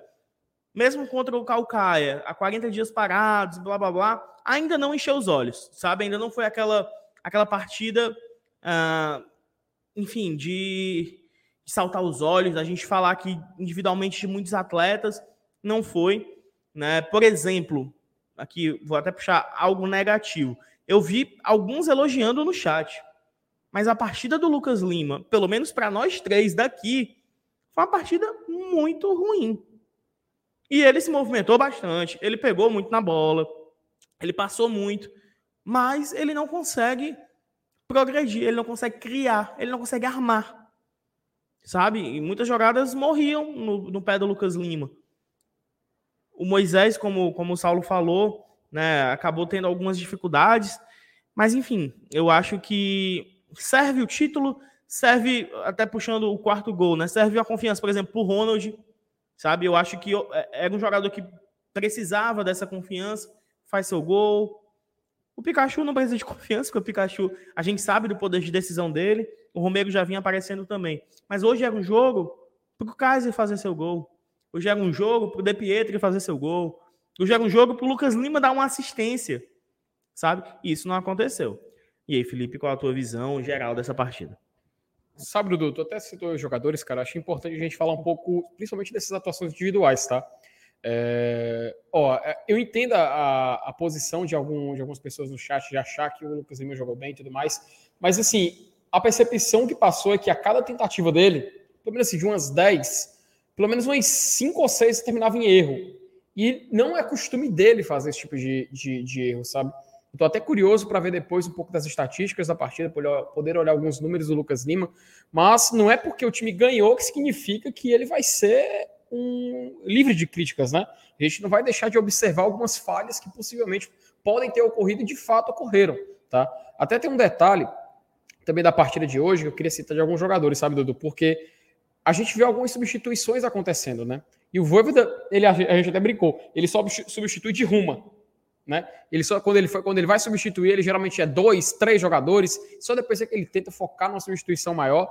mesmo contra o Calcaia, há 40 dias parados, blá blá blá, ainda não encheu os olhos, sabe? Ainda não foi aquela, aquela partida, ah, enfim, de, de saltar os olhos, da gente falar que individualmente de muitos atletas, não foi. Né? Por exemplo, aqui vou até puxar algo negativo. Eu vi alguns elogiando no chat, mas a partida do Lucas Lima, pelo menos para nós três daqui, foi uma partida muito ruim. E ele se movimentou bastante, ele pegou muito na bola, ele passou muito, mas ele não consegue progredir, ele não consegue criar, ele não consegue armar. Sabe? E muitas jogadas morriam no, no pé do Lucas Lima. O Moisés, como, como o Saulo falou, né, acabou tendo algumas dificuldades, mas enfim, eu acho que serve o título, serve, até puxando o quarto gol, né? Serve a confiança, por exemplo, para o Ronald, sabe? Eu acho que era um jogador que precisava dessa confiança, faz seu gol. O Pikachu não precisa de <laughs> confiança, porque o Pikachu, a gente sabe do poder de decisão dele. O Romero já vinha aparecendo também. Mas hoje era um jogo para o Kaiser fazer seu gol. Hoje era um jogo para o De Pietri fazer seu gol. Hoje era um jogo para o Lucas Lima dar uma assistência, sabe? E isso não aconteceu. E aí, Felipe, qual a tua visão geral dessa partida? Sabe, Dudu, tu até citou os jogadores, cara. Acho importante a gente falar um pouco, principalmente dessas atuações individuais, tá? É, ó, eu entendo a, a posição de, algum, de algumas pessoas no chat de achar que o Lucas Lima jogou bem e tudo mais, mas assim, a percepção que passou é que a cada tentativa dele, pelo menos assim, de umas 10, pelo menos umas 5 ou 6 terminava em erro. E não é costume dele fazer esse tipo de, de, de erro, sabe? Estou até curioso para ver depois um pouco das estatísticas da partida, poder olhar alguns números do Lucas Lima, mas não é porque o time ganhou que significa que ele vai ser um livre de críticas, né? A gente não vai deixar de observar algumas falhas que possivelmente podem ter ocorrido e de fato ocorreram, tá? Até tem um detalhe também da partida de hoje que eu queria citar de alguns jogadores, sabe, Dudu? Porque a gente viu algumas substituições acontecendo, né? E o Voivoda, ele, a gente até brincou, ele só substitui de ruma, né? Ele só quando ele, quando ele vai substituir, ele geralmente é dois, três jogadores, só depois é que ele tenta focar numa substituição maior.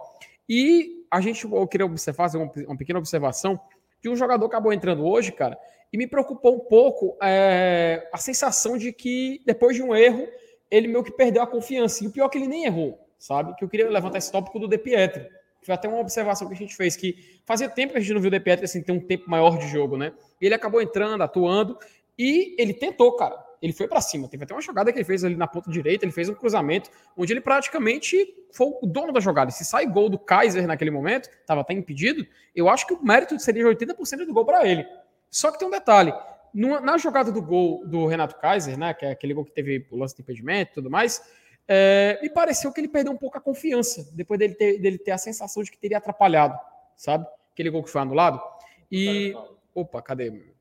E a gente, eu queria observar, fazer uma, uma pequena observação de um jogador que acabou entrando hoje, cara, e me preocupou um pouco é, a sensação de que depois de um erro, ele meio que perdeu a confiança. E o pior é que ele nem errou, sabe? Que eu queria levantar esse tópico do De Pietro. Foi até uma observação que a gente fez, que fazia tempo que a gente não viu o De Pietro assim, ter um tempo maior de jogo, né? Ele acabou entrando, atuando, e ele tentou, cara. Ele foi para cima. Teve até uma jogada que ele fez ali na ponta direita, ele fez um cruzamento, onde ele praticamente foi o dono da jogada. Se sai gol do Kaiser naquele momento, estava até impedido, eu acho que o mérito seria de 80% do gol para ele. Só que tem um detalhe. na jogada do gol do Renato Kaiser, né, que é aquele gol que teve o lance de impedimento e tudo mais, é, me pareceu que ele perdeu um pouco a confiança, depois dele ter, dele ter a sensação de que teria atrapalhado, sabe? Aquele gol que foi anulado. E. Opa, cadê?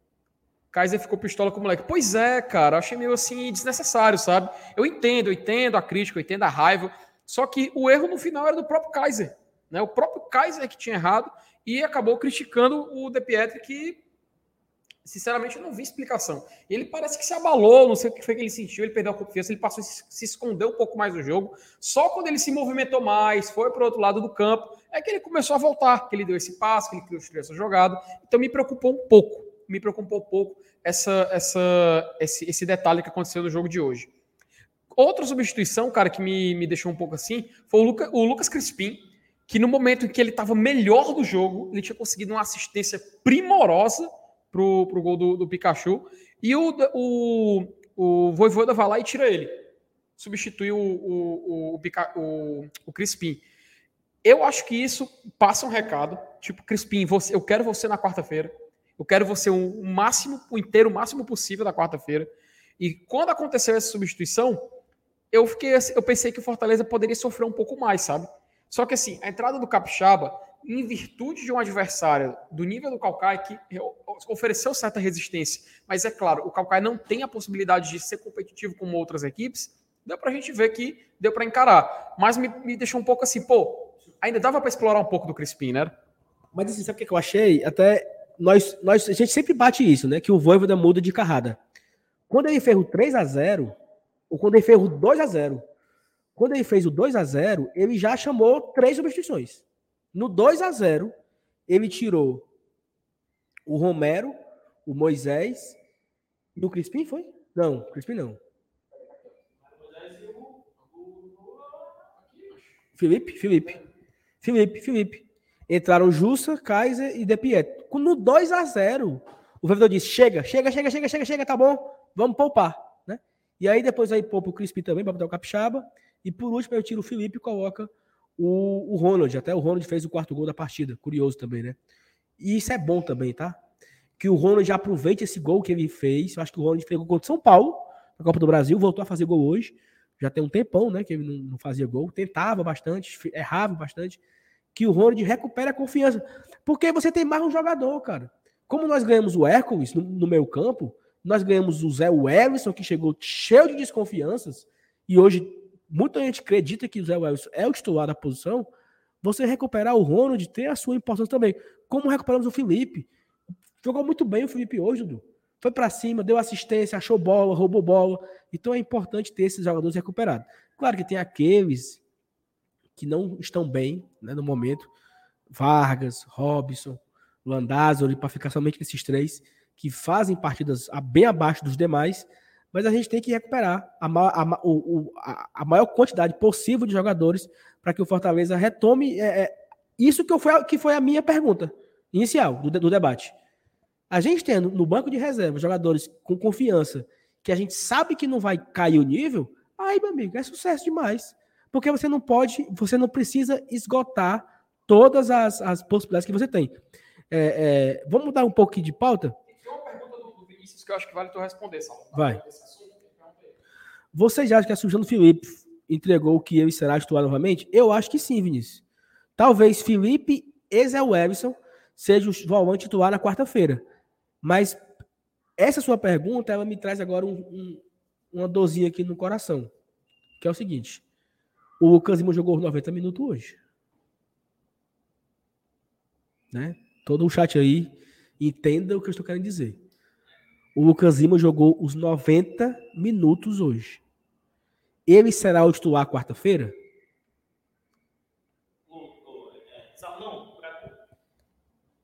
Kaiser ficou pistola com o moleque. Pois é, cara, achei meio assim desnecessário, sabe? Eu entendo, eu entendo a crítica, eu entendo a raiva. Só que o erro no final era do próprio Kaiser. Né? O próprio Kaiser que tinha errado e acabou criticando o De Pietri, que sinceramente eu não vi explicação. Ele parece que se abalou, não sei o que foi que ele sentiu, ele perdeu a confiança, ele passou a se esconder um pouco mais do jogo. Só quando ele se movimentou mais, foi para o outro lado do campo, é que ele começou a voltar, que ele deu esse passo, que ele criou essa jogada. Então me preocupou um pouco, me preocupou um pouco essa, essa, esse, esse detalhe que aconteceu no jogo de hoje. Outra substituição, cara, que me, me deixou um pouco assim, foi o, Luca, o Lucas Crispim, que no momento em que ele estava melhor do jogo, ele tinha conseguido uma assistência primorosa pro, pro gol do, do Pikachu, e o, o, o Voivoda vai lá e tira ele. Substitui o, o, o, o, o Crispim. Eu acho que isso passa um recado, tipo, Crispim, você, eu quero você na quarta-feira. Eu quero você o um, um máximo, o inteiro, o máximo possível da quarta-feira. E quando aconteceu essa substituição, eu fiquei, eu pensei que o Fortaleza poderia sofrer um pouco mais, sabe? Só que assim, a entrada do Capixaba, em virtude de um adversário do nível do Calcaia que ofereceu certa resistência, mas é claro, o Calcaia não tem a possibilidade de ser competitivo como outras equipes, deu para a gente ver que deu para encarar. Mas me, me, deixou um pouco assim, pô, ainda dava para explorar um pouco do Crispim, né? Mas assim, sabe o que eu achei? Até nós, nós, a gente sempre bate isso, né? Que o Voivoda muda de carrada. Quando ele fez o 3 a 0 ou quando ele fez o 2 a 0 quando ele fez o 2 a 0 ele já chamou três substituições. No 2 a 0 ele tirou o Romero, o Moisés e o Crispim, foi? Não, Crispim não. Felipe, Felipe. Felipe, Felipe. Entraram Jussa, Kaiser e De Pietro. No 2 a 0 o vendedor disse: chega, chega, chega, chega, chega, chega, tá bom, vamos poupar. Né? E aí depois aí poupa o Crispim também para botar o Capixaba. E por último, eu tiro o Felipe e coloca o, o Ronald. Até o Ronald fez o quarto gol da partida. Curioso também, né? E isso é bom também, tá? Que o Ronald aproveite esse gol que ele fez. Eu acho que o Ronald fez gol contra São Paulo, na Copa do Brasil, voltou a fazer gol hoje. Já tem um tempão, né? Que ele não, não fazia gol. Tentava bastante, errava bastante. Que o Ronald recupere a confiança. Porque você tem mais um jogador, cara. Como nós ganhamos o Hércules no, no campo, nós ganhamos o Zé Wellison, que chegou cheio de desconfianças, e hoje muita gente acredita que o Zé Wellison é o titular da posição, você recuperar o Ronald tem a sua importância também. Como recuperamos o Felipe. Jogou muito bem o Felipe hoje, Dudu. Foi para cima, deu assistência, achou bola, roubou bola. Então é importante ter esses jogadores recuperados. Claro que tem aqueles que não estão bem né, no momento. Vargas, Robson, Landázuri, para ficar somente nesses três, que fazem partidas bem abaixo dos demais, mas a gente tem que recuperar a, a, a, a maior quantidade possível de jogadores para que o Fortaleza retome é, é, isso que, eu foi, que foi a minha pergunta inicial do, do debate. A gente tendo no banco de reserva jogadores com confiança, que a gente sabe que não vai cair o nível, aí, meu amigo, é sucesso demais. Porque você não pode, você não precisa esgotar todas as, as possibilidades que você tem. É, é, vamos mudar um pouco de pauta? Tem uma pergunta do, Vinícius que eu acho que vale tu responder, Salvo. Vai. Vocês acham que a Sujano Felipe entregou o que ele será titular novamente? Eu acho que sim, Vinícius. Talvez Felipe e Zé Webson seja o volante titular na quarta-feira. Mas essa sua pergunta, ela me traz agora um, um, uma dorzinha aqui no coração. Que é o seguinte. O Lima jogou 90 minutos hoje. Né? Todo o chat aí entenda o que eu estou querendo dizer. O Lucas Lima jogou os 90 minutos hoje. Ele será o titular quarta-feira?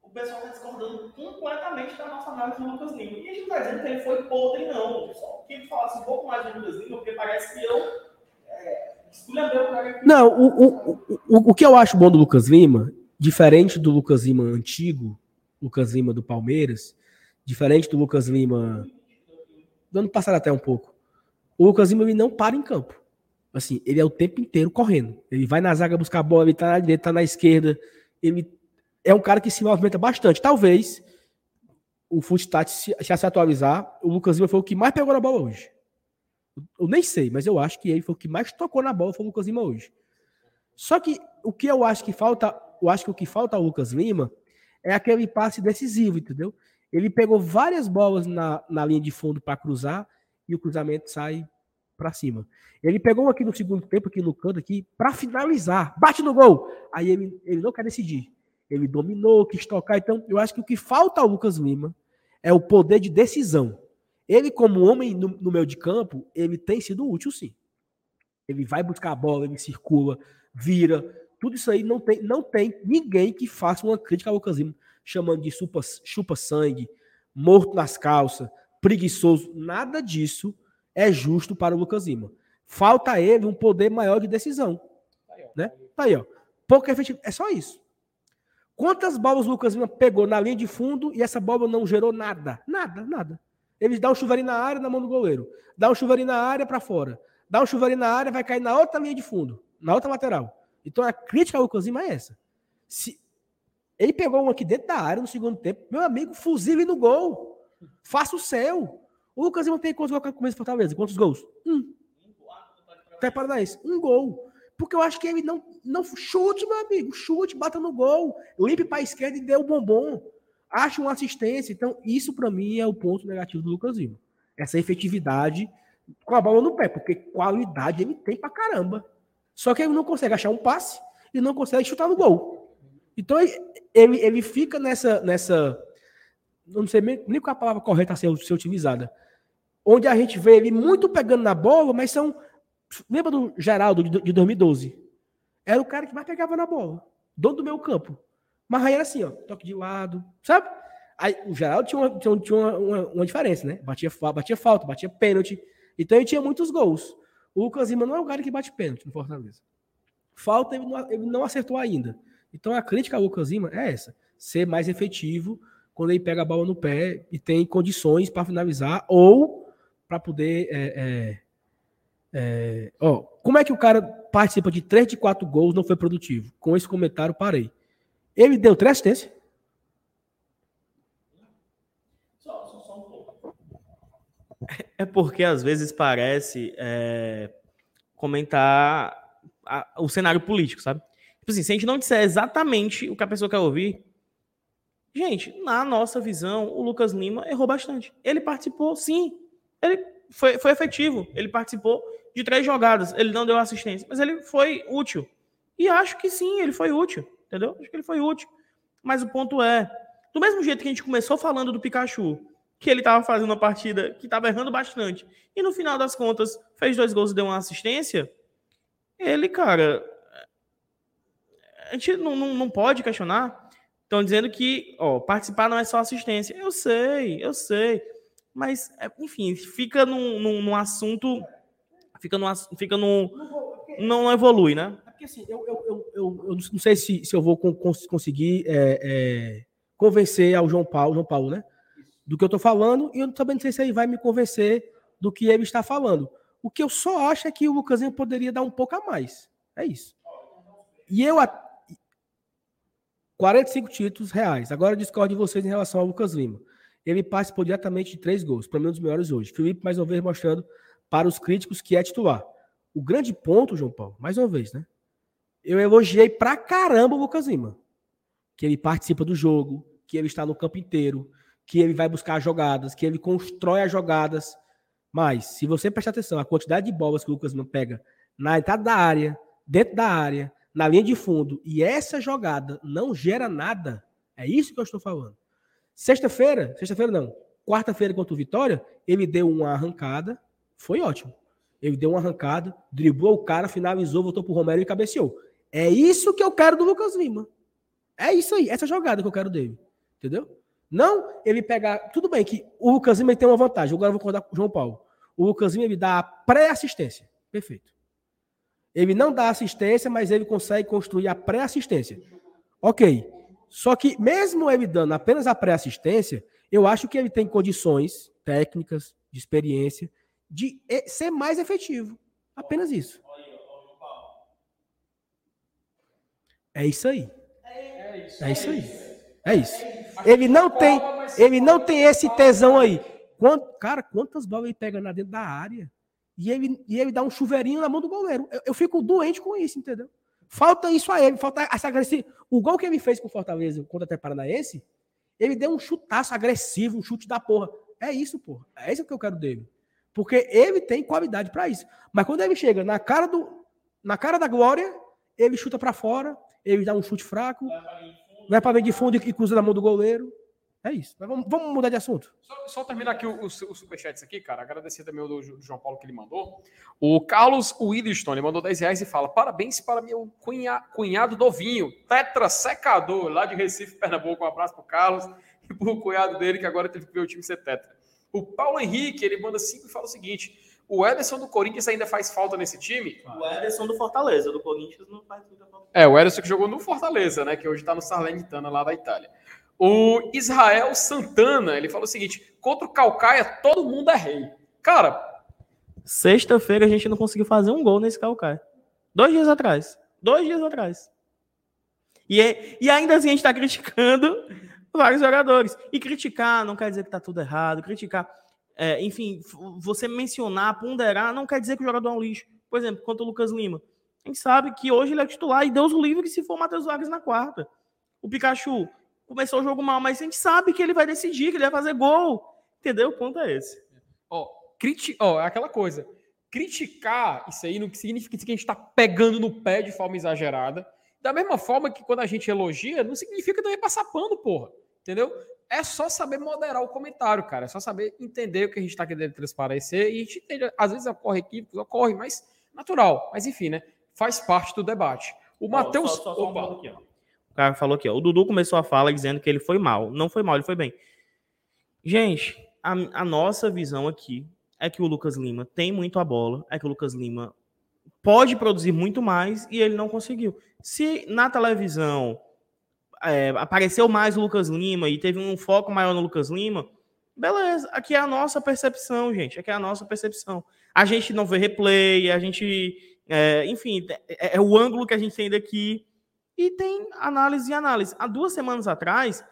O pessoal está discordando completamente da nossa análise do Lucas Lima. E a gente está dizendo que ele foi podre, não. Só que falasse um pouco mais do Lucas Lima, porque parece que eu é, Não, o, o, o, o que eu acho bom do Lucas Lima, diferente do Lucas Lima antigo, Lucas Lima do Palmeiras, diferente do Lucas Lima do ano passado até um pouco, o Lucas Lima ele não para em campo. Assim, ele é o tempo inteiro correndo. Ele vai na zaga buscar a bola, ele tá na direita, tá na esquerda. Ele é um cara que se movimenta bastante. Talvez o Footstat se, se atualizar, o Lucas Lima foi o que mais pegou na bola hoje. Eu nem sei, mas eu acho que ele foi o que mais tocou na bola, foi o Lucas Lima hoje. Só que o que eu acho que falta, eu acho que o que falta ao Lucas Lima é aquele passe decisivo, entendeu? Ele pegou várias bolas na, na linha de fundo para cruzar e o cruzamento sai para cima. Ele pegou aqui no segundo tempo, aqui no canto, aqui, para finalizar. Bate no gol. Aí ele, ele não quer decidir. Ele dominou, quis tocar. Então, eu acho que o que falta ao Lucas Lima é o poder de decisão. Ele, como homem no, no meio de campo, ele tem sido útil, sim. Ele vai buscar a bola, ele circula, vira. Tudo isso aí não tem, não tem ninguém que faça uma crítica ao Lucas Lima, chamando de chupa-sangue, morto nas calças, preguiçoso, nada disso é justo para o Lucas Lima. Falta a ele um poder maior de decisão. Tá aí, ó. Né? Tá aí, ó. Pouco efetivo. É só isso. Quantas bolas o Lucas Lima pegou na linha de fundo e essa bola não gerou nada? Nada, nada. Ele dá um chuveirinho na área na mão do goleiro. Dá um chuveirinho na área para fora. Dá um chuveirinho na área, vai cair na outra linha de fundo, na outra lateral. Então a crítica ao Lima é essa. Se ele pegou um aqui dentro da área no segundo tempo, meu amigo, fuzile no gol. Faça o céu. O Lucas Lima tem quantos gols no começo Fortaleza? Quantos gols? Um. Até Paranaense. Um gol. Porque eu acho que ele não, não chute, meu amigo. Chute, bata no gol. Limpe para a esquerda e dê o bombom. Acha uma assistência. Então, isso para mim é o ponto negativo do Lucas Lima. Essa efetividade com a bola no pé. Porque qualidade ele tem pra caramba. Só que ele não consegue achar um passe e não consegue chutar no gol. Então, ele, ele fica nessa, nessa não sei nem qual a palavra correta a ser, ser utilizada, onde a gente vê ele muito pegando na bola, mas são. Lembra do Geraldo de, de 2012? Era o cara que mais pegava na bola, dono do meu campo. Mas aí era assim, ó, toque de lado, sabe? Aí o Geraldo tinha uma, tinha, uma, uma, uma diferença, né? Batia, batia falta, batia pênalti. Então ele tinha muitos gols. O Lucas Lima não é o cara que bate pênalti no Fortaleza. Falta ele não, ele não acertou ainda. Então a crítica ao Lucas Lima é essa: ser mais efetivo quando ele pega a bola no pé e tem condições para finalizar ou para poder. É, é, é, ó, como é que o cara participa de 3 de 4 gols não foi produtivo? Com esse comentário, parei. Ele deu três assistências? É porque às vezes parece é, comentar a, o cenário político, sabe? Tipo assim, se a gente não disser exatamente o que a pessoa quer ouvir, Gente, na nossa visão, o Lucas Lima errou bastante. Ele participou, sim. Ele foi, foi efetivo. Ele participou de três jogadas. Ele não deu assistência, mas ele foi útil. E acho que sim, ele foi útil. Entendeu? Acho que ele foi útil. Mas o ponto é, do mesmo jeito que a gente começou falando do Pikachu, que ele estava fazendo uma partida que estava errando bastante, e no final das contas fez dois gols e deu uma assistência, ele, cara, a gente não, não, não pode questionar Estão dizendo que ó, participar não é só assistência. Eu sei, eu sei. Mas, é, enfim, fica num, num, num assunto. Fica num. Fica num não evolui, né? É porque assim, eu, eu, eu, eu, eu não sei se, se eu vou conseguir é, é, convencer ao João Paulo, João Paulo, né? Do que eu estou falando, e eu também não sei se ele vai me convencer do que ele está falando. O que eu só acho é que o Lucasinho poderia dar um pouco a mais. É isso. E eu, 45 títulos reais. Agora eu discordo de vocês em relação ao Lucas Lima. Ele participou diretamente de três gols, para mim um dos melhores hoje. Felipe, mais uma vez, mostrando para os críticos que é titular. O grande ponto, João Paulo, mais uma vez, né? Eu elogiei pra caramba o Lucas Lima. Que ele participa do jogo, que ele está no campo inteiro, que ele vai buscar jogadas, que ele constrói as jogadas. Mas, se você prestar atenção, a quantidade de bolas que o Lucas Lima pega na entrada da área, dentro da área, na linha de fundo, e essa jogada não gera nada, é isso que eu estou falando. Sexta-feira, sexta-feira não, quarta-feira contra o Vitória, ele deu uma arrancada, foi ótimo. Ele deu uma arrancada, driblou o cara, finalizou, voltou pro Romero e cabeceou. É isso que eu quero do Lucas Lima. É isso aí, essa jogada que eu quero dele. Entendeu? Não ele pegar. Tudo bem que o Lucas Lima tem uma vantagem. Agora eu vou concordar com o João Paulo. O Lucas Lima ele dá a pré-assistência. Perfeito. Ele não dá assistência, mas ele consegue construir a pré-assistência. Ok. Só que, mesmo ele dando apenas a pré-assistência, eu acho que ele tem condições técnicas, de experiência, de ser mais efetivo. Apenas isso. É isso aí. É isso aí. É isso. Ele não tem, ele não tem esse tesão aí. Quanto, cara, quantas bolas ele pega na dentro da área? E ele, e ele dá um chuveirinho na mão do goleiro. Eu, eu fico doente com isso, entendeu? Falta isso a ele, falta essa agressividade. O gol que ele fez com o Fortaleza contra o Paranaense, ele deu um chutaço agressivo, um chute da porra. É isso, porra. É isso que eu quero dele. Porque ele tem qualidade para isso. Mas quando ele chega na cara do na cara da glória, ele chuta para fora, ele dá um chute fraco, vai para meio de fundo e cruza na mão do goleiro. É isso. Mas vamos, vamos mudar de assunto. Só, só terminar aqui os superchats aqui, cara. Agradecer também o João Paulo que ele mandou. O Carlos Williston, ele mandou 10 reais e fala: parabéns para meu cunha, cunhado Dovinho, tetra secador, lá de Recife, Pernambuco. Um abraço pro Carlos e pro cunhado dele, que agora teve que ver o time ser tetra. O Paulo Henrique, ele manda 5 e fala o seguinte: o Ederson do Corinthians ainda faz falta nesse time? O Ederson do Fortaleza, do Corinthians não faz muita falta. É, o Ederson que jogou no Fortaleza, né? Que hoje está no Salernitana lá da Itália. O Israel Santana, ele falou o seguinte: contra o Calcaia, todo mundo é rei. Cara. Sexta-feira a gente não conseguiu fazer um gol nesse Calcaia. Dois dias atrás. Dois dias atrás. E, é, e ainda assim a gente está criticando <laughs> vários jogadores. E criticar não quer dizer que está tudo errado. Criticar é, enfim, você mencionar, ponderar, não quer dizer que o jogador é um lixo. Por exemplo, quanto o Lucas Lima. A gente sabe que hoje ele é titular e Deus o livre que se for Matheus Vargas na quarta. O Pikachu começou o jogo mal, mas a gente sabe que ele vai decidir, que ele vai fazer gol. Entendeu? O ponto é esse. Ó, criti... Ó, é aquela coisa. Criticar isso aí não significa que a gente está pegando no pé de forma exagerada. Da mesma forma que quando a gente elogia, não significa também passar pano, porra. Entendeu? É só saber moderar o comentário, cara. É só saber entender o que a gente está querendo transparecer. E a gente entende, às vezes ocorre equívocos, ocorre, mas natural. Mas enfim, né? Faz parte do debate. O Matheus. O cara falou aqui, ó. O Dudu começou a fala dizendo que ele foi mal. Não foi mal, ele foi bem. Gente, a, a nossa visão aqui é que o Lucas Lima tem muito a bola, é que o Lucas Lima pode produzir muito mais e ele não conseguiu. Se na televisão é, apareceu mais o Lucas Lima e teve um foco maior no Lucas Lima, beleza. Aqui é a nossa percepção, gente. Aqui é a nossa percepção. A gente não vê replay, a gente. É, enfim, é, é, o ângulo que a gente tem daqui. E tem análise e análise. Há duas semanas atrás,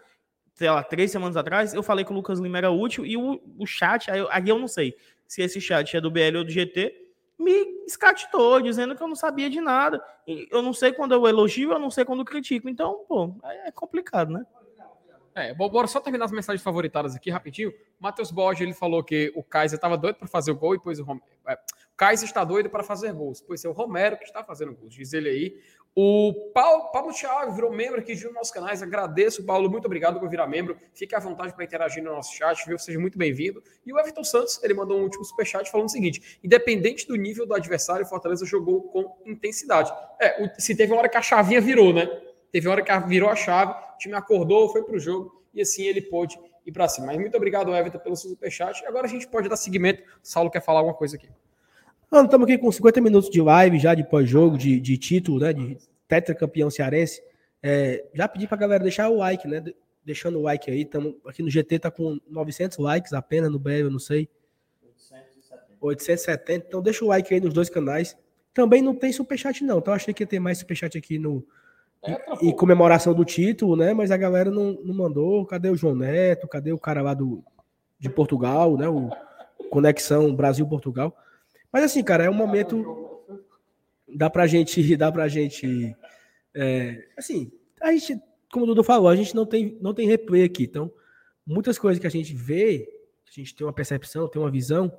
sei lá, três semanas atrás, eu falei que o Lucas Lima era útil e o, o chat, aí eu, aí eu não sei se esse chat é do BL ou do GT, me escatitou, dizendo que eu não sabia de nada. Eu não sei quando eu elogio, eu não sei quando critico. Então, pô, é complicado, né? É, bora só terminar as mensagens favoritadas aqui rapidinho. Matheus Borges, ele falou que o Kaiser estava doido para fazer o gol e depois o Romero. É, o Kaiser está doido para fazer gols, pois é o Romero que está fazendo gols, diz ele aí. O Paulo, Paulo Thiago virou membro aqui de um nossos canais. Agradeço, Paulo. Muito obrigado por virar membro. Fique à vontade para interagir no nosso chat, viu? Seja muito bem-vindo. E o Everton Santos, ele mandou um último superchat falando o seguinte: independente do nível do adversário, o Fortaleza jogou com intensidade. É, se teve uma hora que a chavinha virou, né? Teve uma hora que virou a chave, o time acordou, foi para o jogo e assim ele pôde ir para cima. Mas muito obrigado, Everton, pelo seu superchat. Agora a gente pode dar seguimento. O Saulo quer falar alguma coisa aqui. Mano, estamos aqui com 50 minutos de live já de pós-jogo, de, de título, né? De tetracampeão cearense. É, já pedi pra galera deixar o like, né? Deixando o like aí. Tamo, aqui no GT tá com 900 likes apenas, no BR eu não sei. 870. 870. Então deixa o like aí nos dois canais. Também não tem superchat, não. Então achei que ia ter mais superchat aqui no. É, em comemoração do título, né? Mas a galera não, não mandou. Cadê o João Neto? Cadê o cara lá do, de Portugal, né? O Conexão Brasil-Portugal. Mas assim, cara, é um momento. Dá pra gente. <laughs> Dá pra gente. É, assim, a gente, como o Dudu falou, a gente não tem, não tem replay aqui. Então, muitas coisas que a gente vê, a gente tem uma percepção, tem uma visão,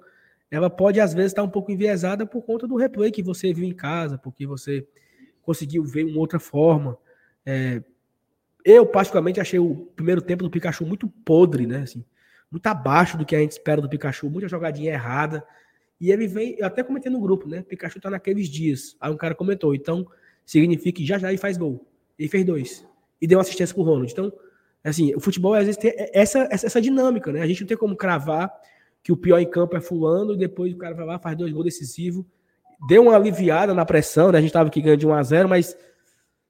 ela pode às vezes estar um pouco enviesada por conta do replay que você viu em casa, porque você conseguiu ver uma outra forma. É, eu, particularmente, achei o primeiro tempo do Pikachu muito podre, né? Assim, muito abaixo do que a gente espera do Pikachu, muita jogadinha errada. E ele vem, eu até comentei no grupo, né? Pikachu tá naqueles dias. Aí um cara comentou, então significa que já já ele faz gol. Ele fez dois. E deu assistência pro Ronald. Então, assim, o futebol às vezes tem essa, essa, essa dinâmica, né? A gente não tem como cravar que o pior em campo é fulano e depois o cara vai lá faz dois gols decisivos. Deu uma aliviada na pressão, né? A gente tava aqui ganhando de 1 a 0 mas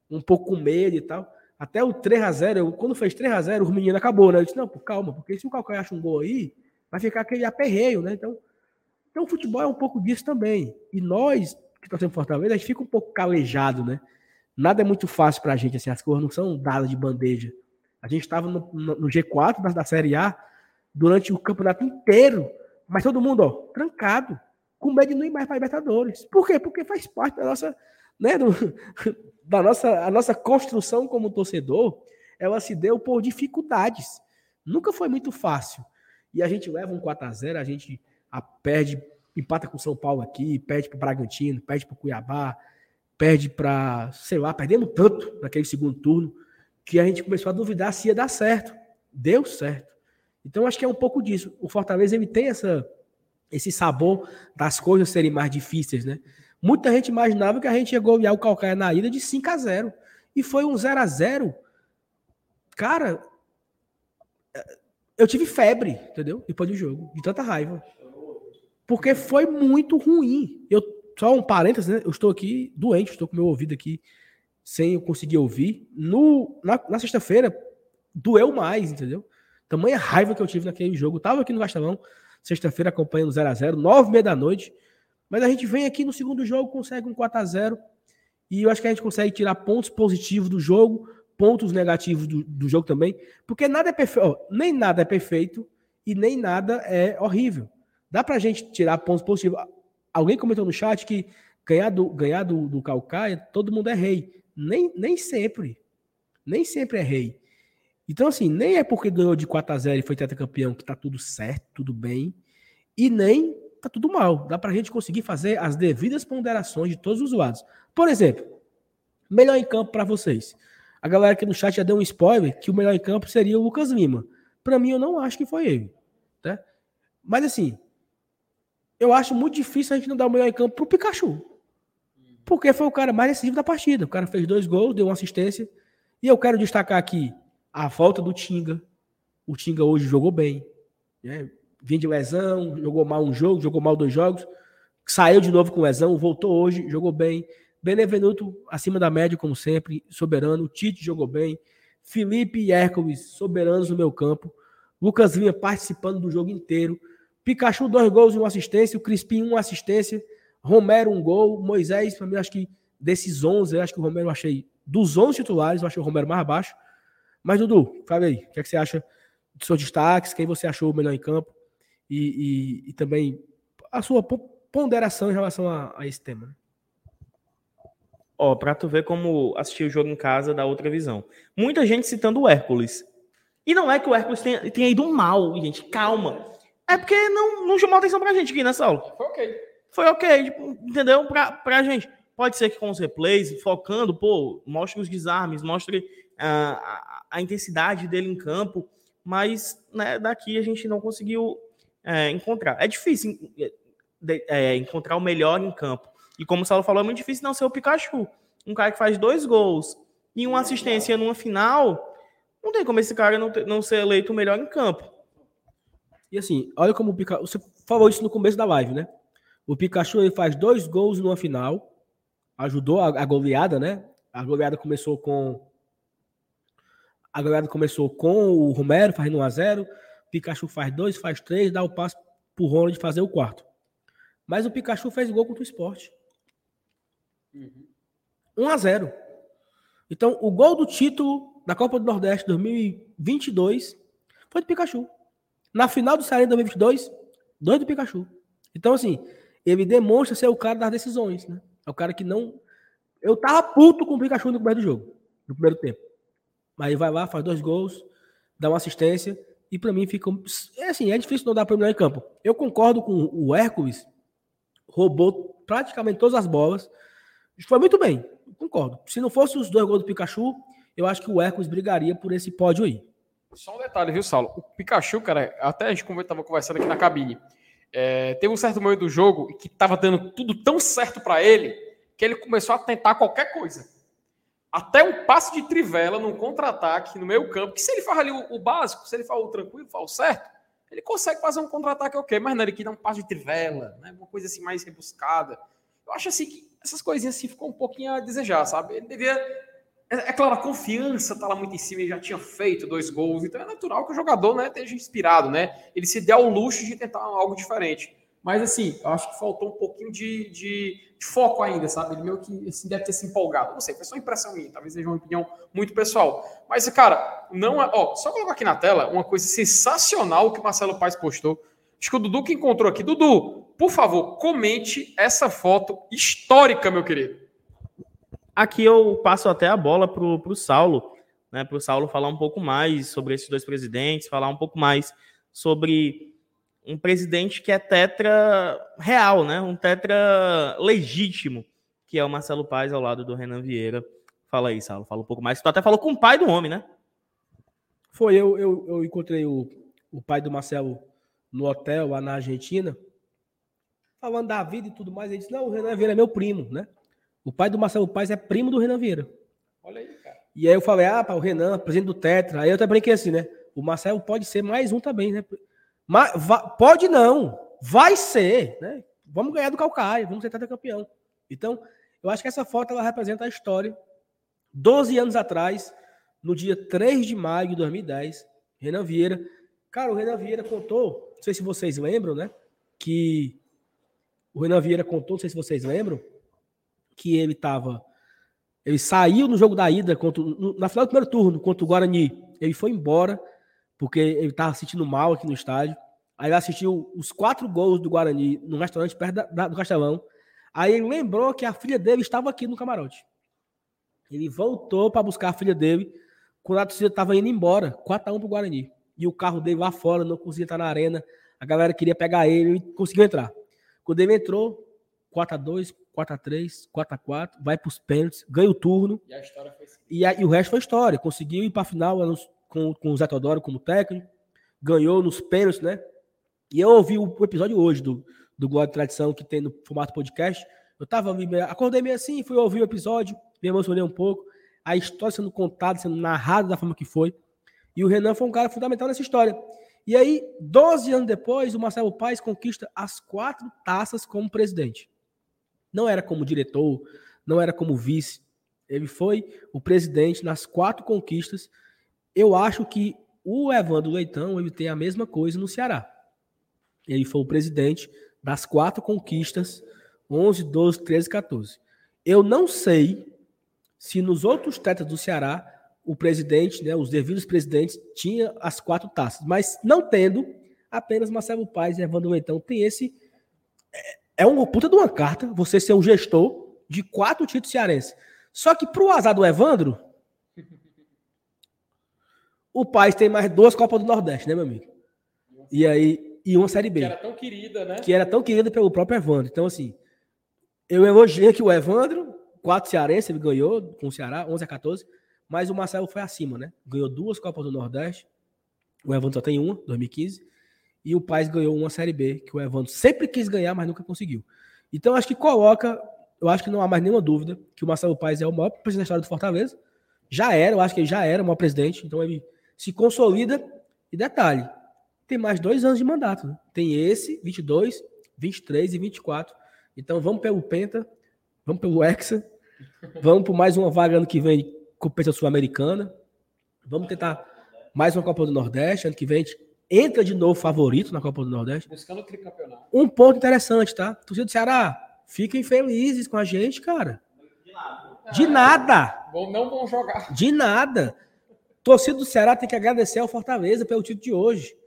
um pouco com medo e tal. Até o 3 a 0 quando fez 3 a 0 o menino acabou, né? Eu disse, não, pô, calma, porque se o Calcaia acha um gol aí, vai ficar aquele aperreio, né? Então, então o futebol é um pouco disso também. E nós, que torcemos Fortaleza, a gente fica um pouco calejado, né? Nada é muito fácil pra gente, assim, as coisas não são dadas de bandeja. A gente estava no, no, G4 da, da Série A durante o campeonato inteiro, mas todo mundo, ó, trancado, com medo de não ir mais para Libertadores. Por quê? Porque faz parte da nossa, né, do, <laughs> da nossa, a nossa construção como torcedor, ela se deu por dificuldades. Nunca foi muito fácil. E a gente leva um 4 a 0 a gente perde, empata com São Paulo aqui, perde para o Bragantino, perde para o Cuiabá, perde para, sei lá, perdemos tanto naquele segundo turno, que a gente começou a duvidar se ia dar certo. Deu certo. Então acho que é um pouco disso. O Fortaleza ele tem essa, esse sabor das coisas serem mais difíceis, né? Muita gente imaginava que a gente ia golear o Calcaia na ida de 5 a 0 E foi um 0 a 0 Cara, eu tive febre, entendeu? Depois do jogo, de tanta raiva. Porque foi muito ruim. Eu, só um parênteses, né? Eu estou aqui doente, estou com meu ouvido aqui sem eu conseguir ouvir. No, na, na sexta-feira, doeu mais, entendeu? Tamanha raiva que eu tive naquele jogo. Eu tava aqui no Gastelão, sexta-feira, acompanhando 0 a 0 nove e meia da noite. Mas a gente vem aqui no segundo jogo, consegue um 4 a 0 e eu acho que a gente consegue tirar pontos positivos do jogo, pontos negativos do, do jogo também, porque nada é perfeito, nem nada é perfeito e nem nada é horrível. Dá pra gente tirar pontos positivos. Alguém comentou no chat que ganhar do, ganhar do, do Calcaia, todo mundo é rei. Nem, nem sempre. Nem sempre é rei. Então, assim, nem é porque ganhou de 4 a 0 e foi tetracampeão que tá tudo certo, tudo bem. E nem tá tudo mal. Dá para a gente conseguir fazer as devidas ponderações de todos os lados. Por exemplo, melhor em campo para vocês. A galera aqui no chat já deu um spoiler que o melhor em campo seria o Lucas Lima. Para mim, eu não acho que foi ele. Tá? Mas assim, eu acho muito difícil a gente não dar o melhor em campo pro Pikachu. Porque foi o cara mais decisivo da partida. O cara fez dois gols, deu uma assistência. E eu quero destacar aqui a volta do Tinga. O Tinga hoje jogou bem. Né? vinha de lesão, jogou mal um jogo, jogou mal dois jogos, saiu de novo com lesão, voltou hoje, jogou bem. Benevenuto acima da média, como sempre, soberano. Tite jogou bem. Felipe e Hércules soberanos no meu campo. Lucas Vinha participando do jogo inteiro. Pikachu, dois gols e uma assistência. O Crispim, uma assistência. Romero, um gol. Moisés, para mim, acho que desses 11, eu acho que o Romero eu achei. Dos 11 titulares, eu achei o Romero mais baixo. Mas, Dudu, fala aí. O que, é que você acha dos seus destaques? Quem você achou melhor em campo? e, e, e também a sua ponderação em relação a, a esse tema. Ó, pra tu ver como assistir o jogo em casa dá outra visão. Muita gente citando o Hércules. E não é que o Hércules tenha, tenha ido mal, gente, calma. É porque não, não chamou atenção pra gente aqui nessa aula. Foi ok. Foi ok, tipo, entendeu? Pra, pra gente. Pode ser que com os replays, focando, pô, mostre os desarmes, mostre a, a, a intensidade dele em campo, mas né, daqui a gente não conseguiu é, encontrar. É difícil é, encontrar o melhor em campo. E como o Saulo falou, é muito difícil não ser o Pikachu. Um cara que faz dois gols e uma assistência numa final, não tem como esse cara não, ter, não ser eleito o melhor em campo. E assim, olha como o Pikachu. Você falou isso no começo da live, né? O Pikachu ele faz dois gols numa final, ajudou a, a goleada, né? A goleada começou com. A goleada começou com o Romero fazendo 1 a 0 Pikachu faz dois, faz três, dá o passo pro Ronald fazer o quarto. Mas o Pikachu fez gol contra o esporte. Uhum. 1 a 0 Então, o gol do título da Copa do Nordeste 2022 foi do Pikachu. Na final do Ceará 2022, dois do Pikachu. Então, assim, ele demonstra ser o cara das decisões, né? É o cara que não. Eu tava puto com o Pikachu no primeiro jogo, no primeiro tempo. Mas vai lá, faz dois gols, dá uma assistência, e para mim fica. É assim, é difícil não dar para em campo. Eu concordo com o Hércules, roubou praticamente todas as bolas. Foi muito bem, concordo. Se não fosse os dois gols do Pikachu, eu acho que o Hércules brigaria por esse pódio aí. Só um detalhe, viu, Saulo? O Pikachu, cara, até a gente estava conversando aqui na cabine. É, teve um certo momento do jogo que estava dando tudo tão certo para ele que ele começou a tentar qualquer coisa. Até um passe de trivela num contra-ataque no meio campo, que se ele faz ali o, o, básico, se ele faz o tranquilo, faz o certo, ele consegue fazer um contra-ataque ok, mas não, ele quer dar um passe de trivela, né, uma coisa assim mais rebuscada. Eu acho assim que essas coisinhas assim ficou um pouquinho a desejar, sabe? Ele devia é, é, claro, a confiança está lá muito em cima, ele já tinha feito dois gols, então é natural que o jogador né, esteja inspirado, né? Ele se dê ao luxo de tentar algo diferente. Mas assim, eu acho que faltou um pouquinho de, de, de foco ainda, sabe? Ele meio que assim, deve ter se empolgado. Não sei, foi só impressão minha, talvez seja uma opinião muito pessoal. Mas, cara, não é. Ó, só colocar aqui na tela uma coisa sensacional que o Marcelo Paes postou. Acho que o Dudu que encontrou aqui. Dudu, por favor, comente essa foto histórica, meu querido. Aqui eu passo até a bola para o Saulo, né, para o Saulo falar um pouco mais sobre esses dois presidentes, falar um pouco mais sobre um presidente que é tetra real, né, um tetra legítimo, que é o Marcelo Paes ao lado do Renan Vieira. Fala aí, Saulo, fala um pouco mais. Tu até falou com o pai do homem, né? Foi, eu, eu, eu encontrei o, o pai do Marcelo no hotel lá na Argentina, falando da vida e tudo mais. Ele disse: Não, o Renan Vieira é meu primo, né? O pai do Marcelo Paes é primo do Renan Vieira. Olha aí, cara. E aí eu falei, ah, pá, o Renan, presidente do Tetra. Aí eu até brinquei assim, né? O Marcelo pode ser mais um também, né? Mas, pode não. Vai ser, né? Vamos ganhar do Calcaia, vamos ser campeão. Então, eu acho que essa foto ela representa a história. 12 anos atrás, no dia 3 de maio de 2010, Renan Vieira. Cara, o Renan Vieira contou, não sei se vocês lembram, né? Que o Renan Vieira contou, não sei se vocês lembram, que ele estava. Ele saiu no jogo da ida, contra, no, na final do primeiro turno, contra o Guarani. Ele foi embora, porque ele estava sentindo mal aqui no estádio. Aí ele assistiu os quatro gols do Guarani num restaurante perto da, da, do Castelão. Aí ele lembrou que a filha dele estava aqui no camarote. Ele voltou para buscar a filha dele quando a torcida estava indo embora, 4x1 para o Guarani. E o carro dele lá fora não conseguia estar na arena. A galera queria pegar ele e conseguiu entrar. Quando ele entrou, 4x2, 4x3, 4x4, vai para os pênaltis, ganha o turno. E, a história foi assim. e, a, e o resto foi história. Conseguiu ir para a final com, com o Zé Teodoro como técnico, ganhou nos pênaltis, né? E eu ouvi o, o episódio hoje do, do Glória de Tradição, que tem no formato podcast. Eu tava acordei meio assim, fui ouvir o episódio, me emocionei um pouco. A história sendo contada, sendo narrada da forma que foi. E o Renan foi um cara fundamental nessa história. E aí, 12 anos depois, o Marcelo Paes conquista as quatro taças como presidente. Não era como diretor, não era como vice. Ele foi o presidente nas quatro conquistas. Eu acho que o Evandro Leitão ele tem a mesma coisa no Ceará. Ele foi o presidente das quatro conquistas, 11, 12, 13, 14. Eu não sei se nos outros tetas do Ceará o presidente, né, os devidos presidentes, tinha as quatro taças, mas não tendo, apenas Marcelo Paes e Evandro Leitão tem esse é uma puta de uma carta você ser um gestor de quatro títulos cearenses. Só que pro azar do Evandro, o Paz tem mais duas Copas do Nordeste, né, meu amigo? E aí, e uma Série B. Que era tão querida, né? Que era tão querida pelo próprio Evandro. Então, assim, eu elogiei aqui o Evandro, quatro cearenses, ele ganhou com o Ceará, 11 a 14, mas o Marcelo foi acima, né? Ganhou duas Copas do Nordeste, o Evandro só tem uma, 2015, e o Paz ganhou uma Série B, que o Evandro sempre quis ganhar, mas nunca conseguiu. Então, acho que coloca, eu acho que não há mais nenhuma dúvida que o Marcelo Paz é o maior presidente da história do Fortaleza. Já era, eu acho que ele já era o maior presidente, então ele se consolida. E detalhe, tem mais dois anos de mandato. Né? Tem esse, 22, 23 e 24. Então, vamos pelo Penta, vamos pelo Hexa, vamos por mais uma vaga ano que vem, competição sul-americana. Vamos tentar mais uma Copa do Nordeste, ano que vem a gente entra de novo favorito na Copa do Nordeste. Buscando o tricampeonato. Um ponto interessante, tá? Torcida do Ceará, fiquem felizes com a gente, cara. De nada. De nada. Não vão jogar. De nada. Torcida do Ceará tem que agradecer ao Fortaleza pelo título de hoje.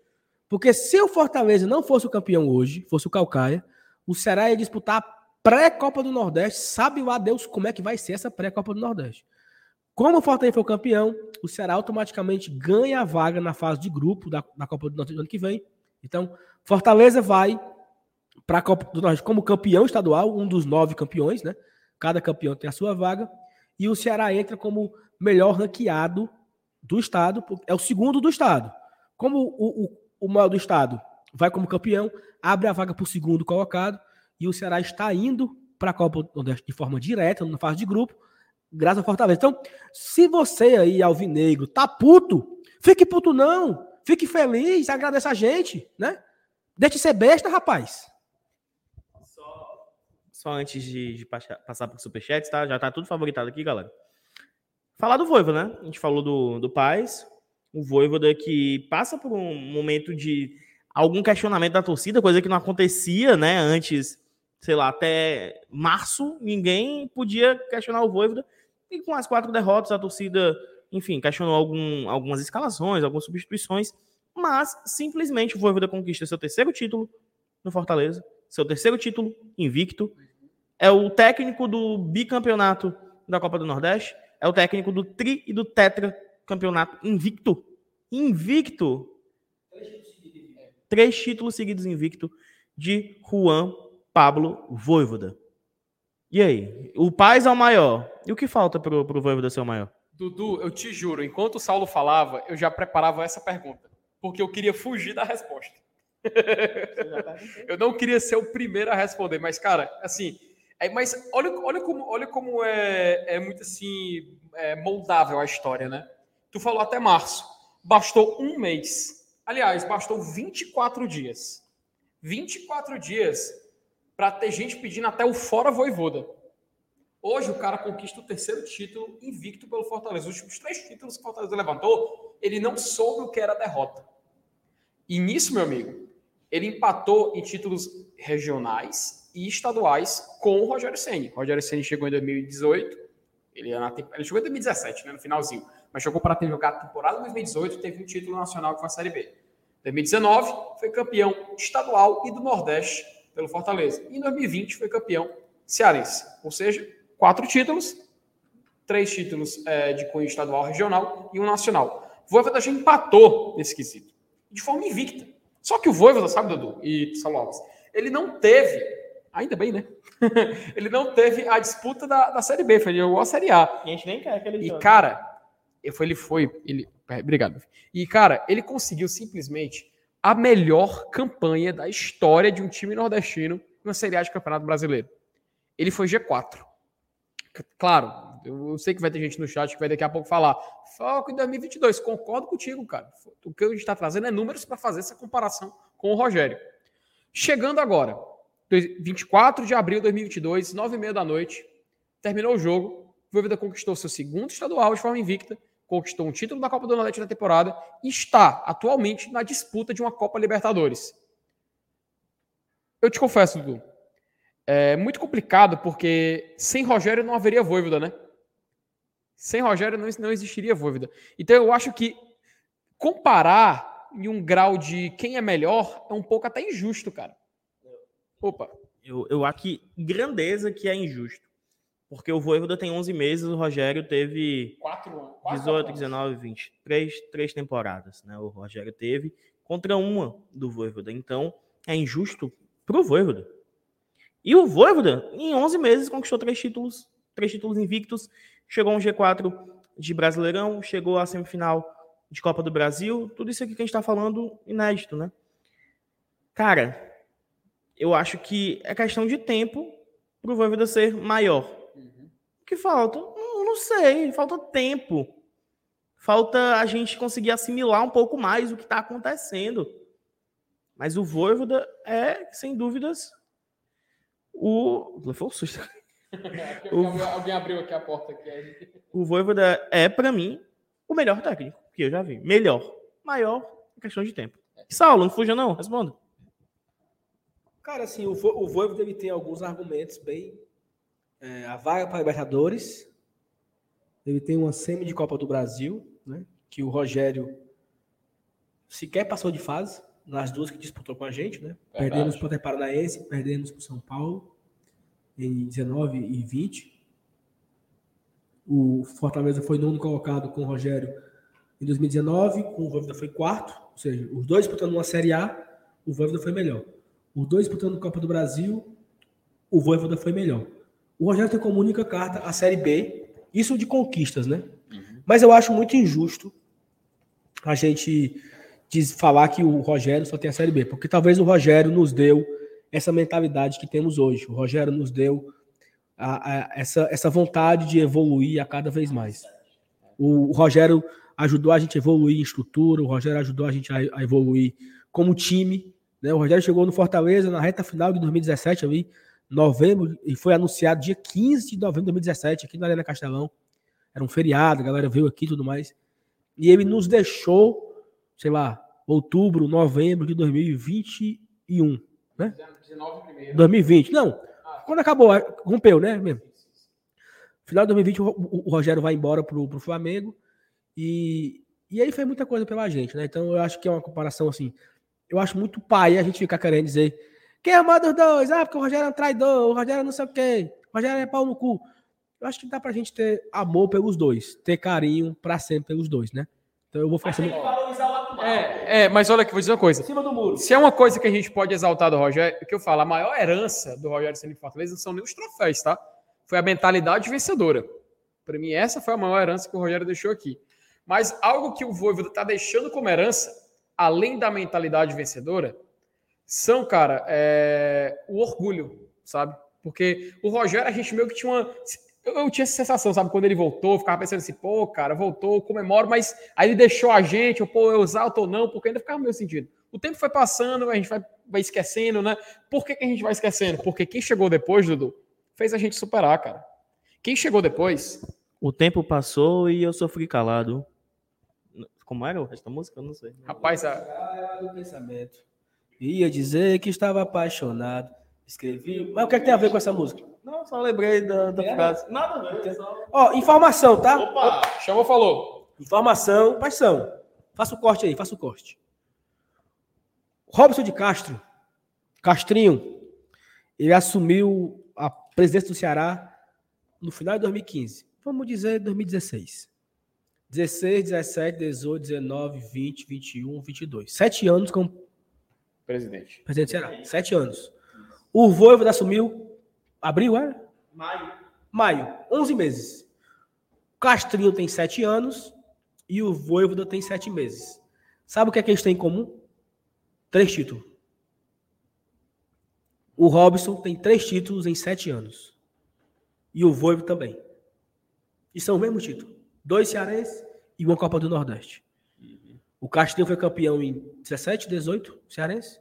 Porque se o Fortaleza não fosse o campeão hoje, fosse o Calcaia, O Ceará ia disputar a pré-Copa do Nordeste. Sabe lá Deus como é que vai ser essa pré-Copa do Nordeste. Como o Fortaleza foi o campeão, o Ceará automaticamente ganha a vaga na fase de grupo da, da Copa do Nordeste do ano que vem. Então, Fortaleza vai para a Copa do Nordeste como campeão estadual, um dos nove campeões, né? Cada campeão tem a sua vaga. E o Ceará entra como melhor ranqueado do estado, é o segundo do estado. Como o, o, o maior do estado vai como campeão, abre a vaga para o segundo colocado, e o Ceará está indo para a Copa do Nordeste de forma direta, na fase de grupo, graças ao Fortaleza. Então, se você aí, Alvinegro, tá puto, fique puto não, fique feliz, agradeça a gente, né? Deixe de ser besta, rapaz. Só, só antes de, de passar para o Superchat, tá? Já tá tudo favoritado aqui, galera. Falar do Voivoda, né? A gente falou do, do Paz, o Voivoda que passa por um momento de algum questionamento da torcida, coisa que não acontecia, né? Antes, sei lá, até março, ninguém podia questionar o Voivoda. E com as quatro derrotas, a torcida, enfim, questionou algum, algumas escalações, algumas substituições, mas simplesmente o Voivoda conquista seu terceiro título no Fortaleza, seu terceiro título invicto. É o técnico do bicampeonato da Copa do Nordeste, é o técnico do tri e do tetra campeonato invicto. Invicto. Três títulos seguidos invicto de Juan Pablo Voivoda. E aí? O Paz é o maior. E o que falta pro, pro Voivoda ser o maior? Dudu, eu te juro, enquanto o Saulo falava, eu já preparava essa pergunta. Porque eu queria fugir da resposta. eu não queria ser o primeiro a responder, mas, cara, assim, é, mas olha, olha como, olha como é, é muito assim é, moldável a história, né? Tu falou até março. Bastou um mês. Aliás, bastou 24 dias. 24 dias para ter gente pedindo até o fora voivoda. Hoje o cara conquista o terceiro título invicto pelo Fortaleza. Os últimos três títulos que o Fortaleza levantou, ele não soube o que era derrota. E nisso, meu amigo, ele empatou em títulos regionais e estaduais com o Rogério Ceni. Rogério Ceni chegou em 2018, ele, ele chegou em 2017, né, no finalzinho, mas chegou para ter jogado a temporada 2018, teve um título nacional com a Série B. 2019 foi campeão estadual e do Nordeste pelo Fortaleza. E em 2020 foi campeão cearense. Ou seja, quatro títulos, três títulos é, de cunho estadual regional e um nacional. O Voivoda já empatou nesse quesito, de forma invicta. Só que o Voivoda, sabe, Dudu e Saulo ele não teve Ainda bem, né? <laughs> ele não teve a disputa da, da Série B, foi jogou a Série A. E a gente nem quer que ele E, jogue. cara, ele foi. Ele, é, obrigado. E, cara, ele conseguiu simplesmente a melhor campanha da história de um time nordestino na Série A de Campeonato Brasileiro. Ele foi G4. Claro, eu sei que vai ter gente no chat que vai daqui a pouco falar. Foco em 2022. Concordo contigo, cara. O que a gente está trazendo é números para fazer essa comparação com o Rogério. Chegando agora, 24 de abril de 2022, 9 e meia da noite, terminou o jogo. O Voivoda conquistou seu segundo estadual de forma invicta, conquistou um título da Copa do Nordeste na temporada e está atualmente na disputa de uma Copa Libertadores. Eu te confesso, Dudu, é muito complicado porque sem Rogério não haveria Voivoda, né? Sem Rogério não, não existiria Voivoda. Então eu acho que comparar em um grau de quem é melhor é um pouco até injusto, cara. Opa. Eu, eu acho que grandeza que é injusto. Porque o Voivoda tem 11 meses, o Rogério teve 4 anos. 18, 19, 20. Três, três temporadas, né? O Rogério teve contra uma do Voivoda. Então, é injusto pro Voivoda. E o Voivoda, em 11 meses, conquistou três títulos, três títulos invictos, chegou a um G4 de Brasileirão, chegou à semifinal de Copa do Brasil, tudo isso aqui que a gente está falando inédito, né? Cara, eu acho que é questão de tempo para o Voivoda ser maior. O que falta? Não, não sei, falta tempo. Falta a gente conseguir assimilar um pouco mais o que está acontecendo. Mas o Voivoda é, sem dúvidas, o. Foi um susto. <laughs> o... Alguém abriu aqui a porta. Aqui. O Voivoda é, para mim, o melhor técnico que eu já vi. Melhor. Maior, questão de tempo. Saulo, não fuja não, responda. Cara, assim, o, o Voivoda ele tem alguns argumentos bem. É, a vaga para Libertadores. Ele tem uma semi de Copa do Brasil, né? Que o Rogério sequer passou de fase. nas duas que disputou com a gente, né? Verdade. Perdemos para o Paranaense, perdemos para o São Paulo em 19 e 20. O Fortaleza foi nono colocado com o Rogério em 2019, com o Voivoda foi quarto, ou seja, os dois disputando uma Série A, o Voivoda foi melhor. Os dois disputando Copa do Brasil, o Voivoda foi melhor. O Rogério tem como única carta a Série B, isso de conquistas, né? Mas eu acho muito injusto a gente diz, falar que o Rogério só tem a Série B, porque talvez o Rogério nos deu essa mentalidade que temos hoje. O Rogério nos deu a- a- essa, essa vontade de evoluir a cada vez mais. O Rogério ajudou a gente a evoluir em estrutura, o Rogério ajudou a gente a, a evoluir como time. Né? O Rogério chegou no Fortaleza na reta final de 2017, ali, novembro, e foi anunciado dia 15 de novembro de 2017, aqui na Arena Castelão. Era um feriado, a galera veio aqui e tudo mais. E ele nos deixou, sei lá, outubro, novembro de 2021. 19 primeiro. 2020. Não, quando acabou, rompeu, né? Mesmo. Final de 2020, o, o- o Rogério vai embora pro, pro Flamengo. E, e aí fez muita coisa pela gente, né? Então eu acho que é uma comparação assim. Eu acho muito pai a gente ficar querendo dizer quem é o maior dos dois? Ah, porque o Rogério é um traidor, o Rogério é não sei o quê, o Rogério é pau no cu. Eu acho que dá pra gente ter amor pelos dois, ter carinho pra sempre pelos dois, né? Então eu vou ficar sempre valorizar o atual. É, é, mas olha aqui, vou dizer uma coisa. em cima do muro. Se é uma coisa que a gente pode exaltar do Rogério, o que eu falo, a maior herança do Rogério Ceni Fortaleza não são nem os troféus, tá? Foi a mentalidade vencedora. Para mim, essa foi a maior herança que o Rogério deixou aqui. Mas algo que o Voivoda está deixando como herança, além da mentalidade vencedora, são, cara, é, o orgulho, sabe? Porque o Rogério, a gente meio que tinha uma. Eu, tinha essa sensação, sabe? Quando ele voltou, eu ficava pensando assim, pô, cara, voltou, comemoro, mas aí ele deixou a gente, ou pô, eu exalto ou não, porque ainda ficava meio sentido. O tempo foi passando, a gente vai, vai esquecendo, né? Por que, que a gente vai esquecendo? Porque quem chegou depois, Dudu, fez a gente superar, cara. Quem chegou depois, O tempo passou e eu sofri calado. Como era o resto da música? Eu não sei. rapaz, a- Ah, do pensamento. Ia dizer que estava apaixonado. Escrevi. Mas o que, é que tem a ver com essa música? Não, só lembrei da, da É? frase. Nada a ver. Só... Ó, informação, tá? Opa! chamou, falou. Informação, paixão. Faça o corte aí, faça o corte. Robson de Castro, Castrinho, ele assumiu a presidência do Ceará no final de 2015. Vamos dizer 2016. 16, 17, 18, 19, 20, 21, 22. Sete anos como Presidente. presidente do Ceará. Sete anos. O Voivoda assumiu abril, era? Maio. Maio. 11 meses. O Castrinho tem sete anos e o Voivoda tem sete meses. Sabe o que é que eles têm em comum? Três títulos. O Robson tem três títulos em sete anos. E o Voivoda também. E são o mesmo título. Dois cearenses e uma Copa do Nordeste. O Castrinho foi campeão em 17, 18, cearense.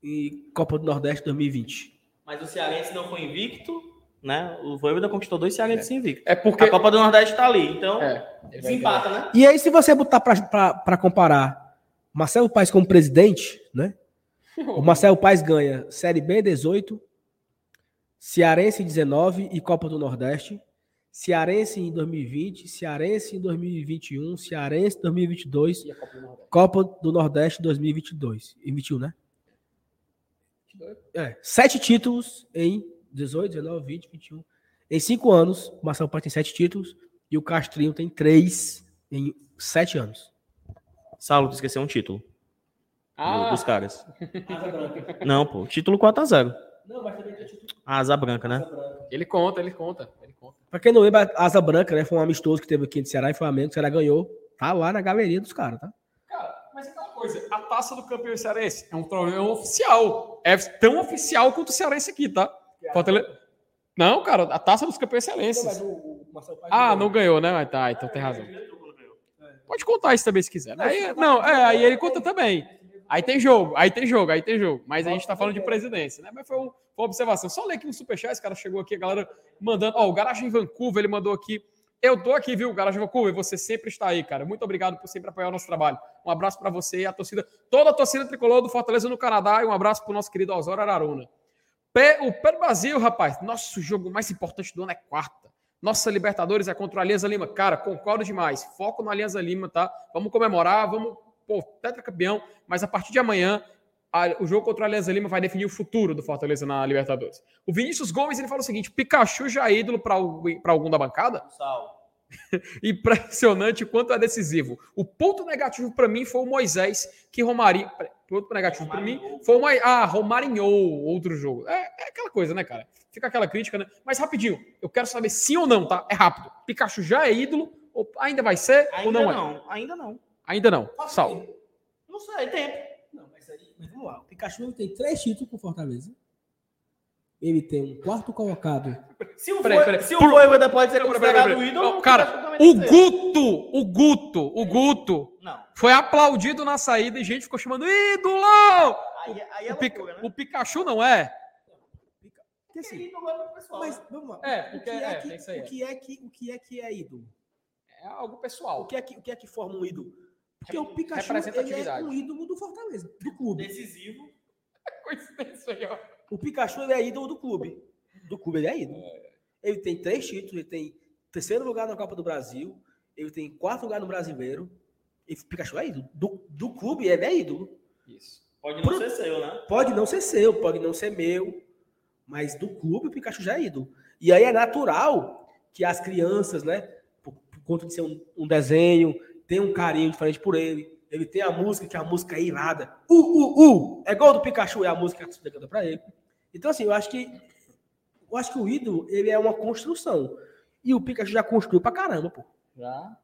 E Copa do Nordeste 2020. Mas o Cearense não foi invicto, né? O Voivoda conquistou dois Cearenses invictos. É porque. A Copa do Nordeste tá ali, então É, ele vai desempata, né? E aí, se você botar para comparar Marcelo Paes como presidente, né? <laughs> O Marcelo Paes ganha Série B 18, Cearense 19 e Copa do Nordeste. Cearense em 2020, Cearense em 2021, Cearense em 2022, E a Copa do Nordeste? Copa do Nordeste 2022. E 21, né? É, sete títulos em 18, 19, 20, 21. Em cinco anos, o Marcelo Paes tem sete títulos e o Castrinho tem três em sete anos. Saulo, tu esqueceu um título do- Ah, dos caras. <laughs> Não, pô. Título 4x0. Não, mas também tem título. Asa branca, né? ele conta, ele conta. Ele conta. Pra quem não lembra, a Asa Branca, né? Foi um amistoso que teve aqui no Ceará e Flamengo. O Ceará ganhou. Tá lá na galeria dos caras, tá? Cara, mas aquela coisa, a taça do campeão cearense é um troféu oficial. É tão oficial quanto o cearense aqui, tá? Não, cara, a taça dos campeões cearenses. Ah, não ganhou, né? Mas tá, então tem razão. Pode contar isso também se quiser. Aí, não, é, aí ele conta também. Aí tem jogo, aí tem jogo, aí tem jogo. Mas a gente tá falando de presidência, né? Mas foi, um- observação. Só ler aqui no Superchat, esse cara chegou aqui, a galera mandando. Ó, o Garagem Vancouver, ele mandou aqui. Eu tô aqui, viu, Garagem Vancouver? Você sempre está aí, cara. Muito obrigado por sempre apoiar o nosso trabalho. Um abraço para você e a torcida, toda a torcida tricolor do Fortaleza no Canadá. E um abraço pro nosso querido Osório Araruna. Pé- o Pedro Brasil, rapaz, nosso jogo mais importante do ano é quarta. Nossa Libertadores é contra o Alianza Lima. Cara, concordo demais. Foco no Alianza Lima, tá? Vamos comemorar, vamos pô, tetracampeão, mas a partir de amanhã o jogo contra o Alianza Lima vai definir o futuro do Fortaleza na Libertadores. O Vinícius Gomes ele fala o seguinte: Pikachu já é ídolo para algum da bancada? Sal. <laughs> Impressionante quanto é decisivo. O ponto negativo para mim foi o Moisés, que Romarinho. Ponto negativo para mim foi o Ah, Romarinhou outro jogo. É, é aquela coisa, né, cara? Fica aquela crítica, né? Mas rapidinho, eu quero saber sim ou não, tá? É rápido. Pikachu já é ídolo? Ou ainda vai ser? ou Ainda não, não, é? ainda não. Ainda não. Sal. Não sei, tempo. Mas, vamos lá. O Pikachu tem três títulos com Fortaleza. Ele tem um quarto colocado. Se o Peraí, peraí. se o Voivoda pode ser peraí, considerado peraí. ídolo, o cara, o. Guto, o Guto, o Guto Não. foi aplaudido na saída e gente ficou chamando ídolo! Aí, aí é O, Pica- loucura, né? o Pikachu não é? Porque assim, ídolo é pessoal, mas né? vamos lá. É, o que é, é, que, o que é que o que é que é ídolo? É algo O pessoal. que é que, o que, é que forma um ídolo? Porque o Pikachu ele é um ídolo do Fortaleza, do clube. Decisivo. <laughs> Coincidência aí, ó. O Pikachu ele é ídolo do clube. Do clube ele é ídolo. Ele tem três títulos, ele tem terceiro lugar na Copa do Brasil, ele tem quarto lugar no Brasileiro. E o Pikachu é ídolo. Do, do clube ele é ídolo. Isso. Pode não Pro- ser seu, né? Pode não ser seu, pode não ser meu, mas do clube o Pikachu já é ídolo. E aí é natural que as crianças, né, por, por conta de ser um, um desenho, tem um carinho diferente por ele. Ele tem a música, que a música é irada. Uh, uh, uh! É gol do Pikachu, é a música que a torcida canta pra ele. Então, assim, eu acho que eu acho que o ídolo, ele é uma construção. E o Pikachu já construiu pra caramba, pô. Já.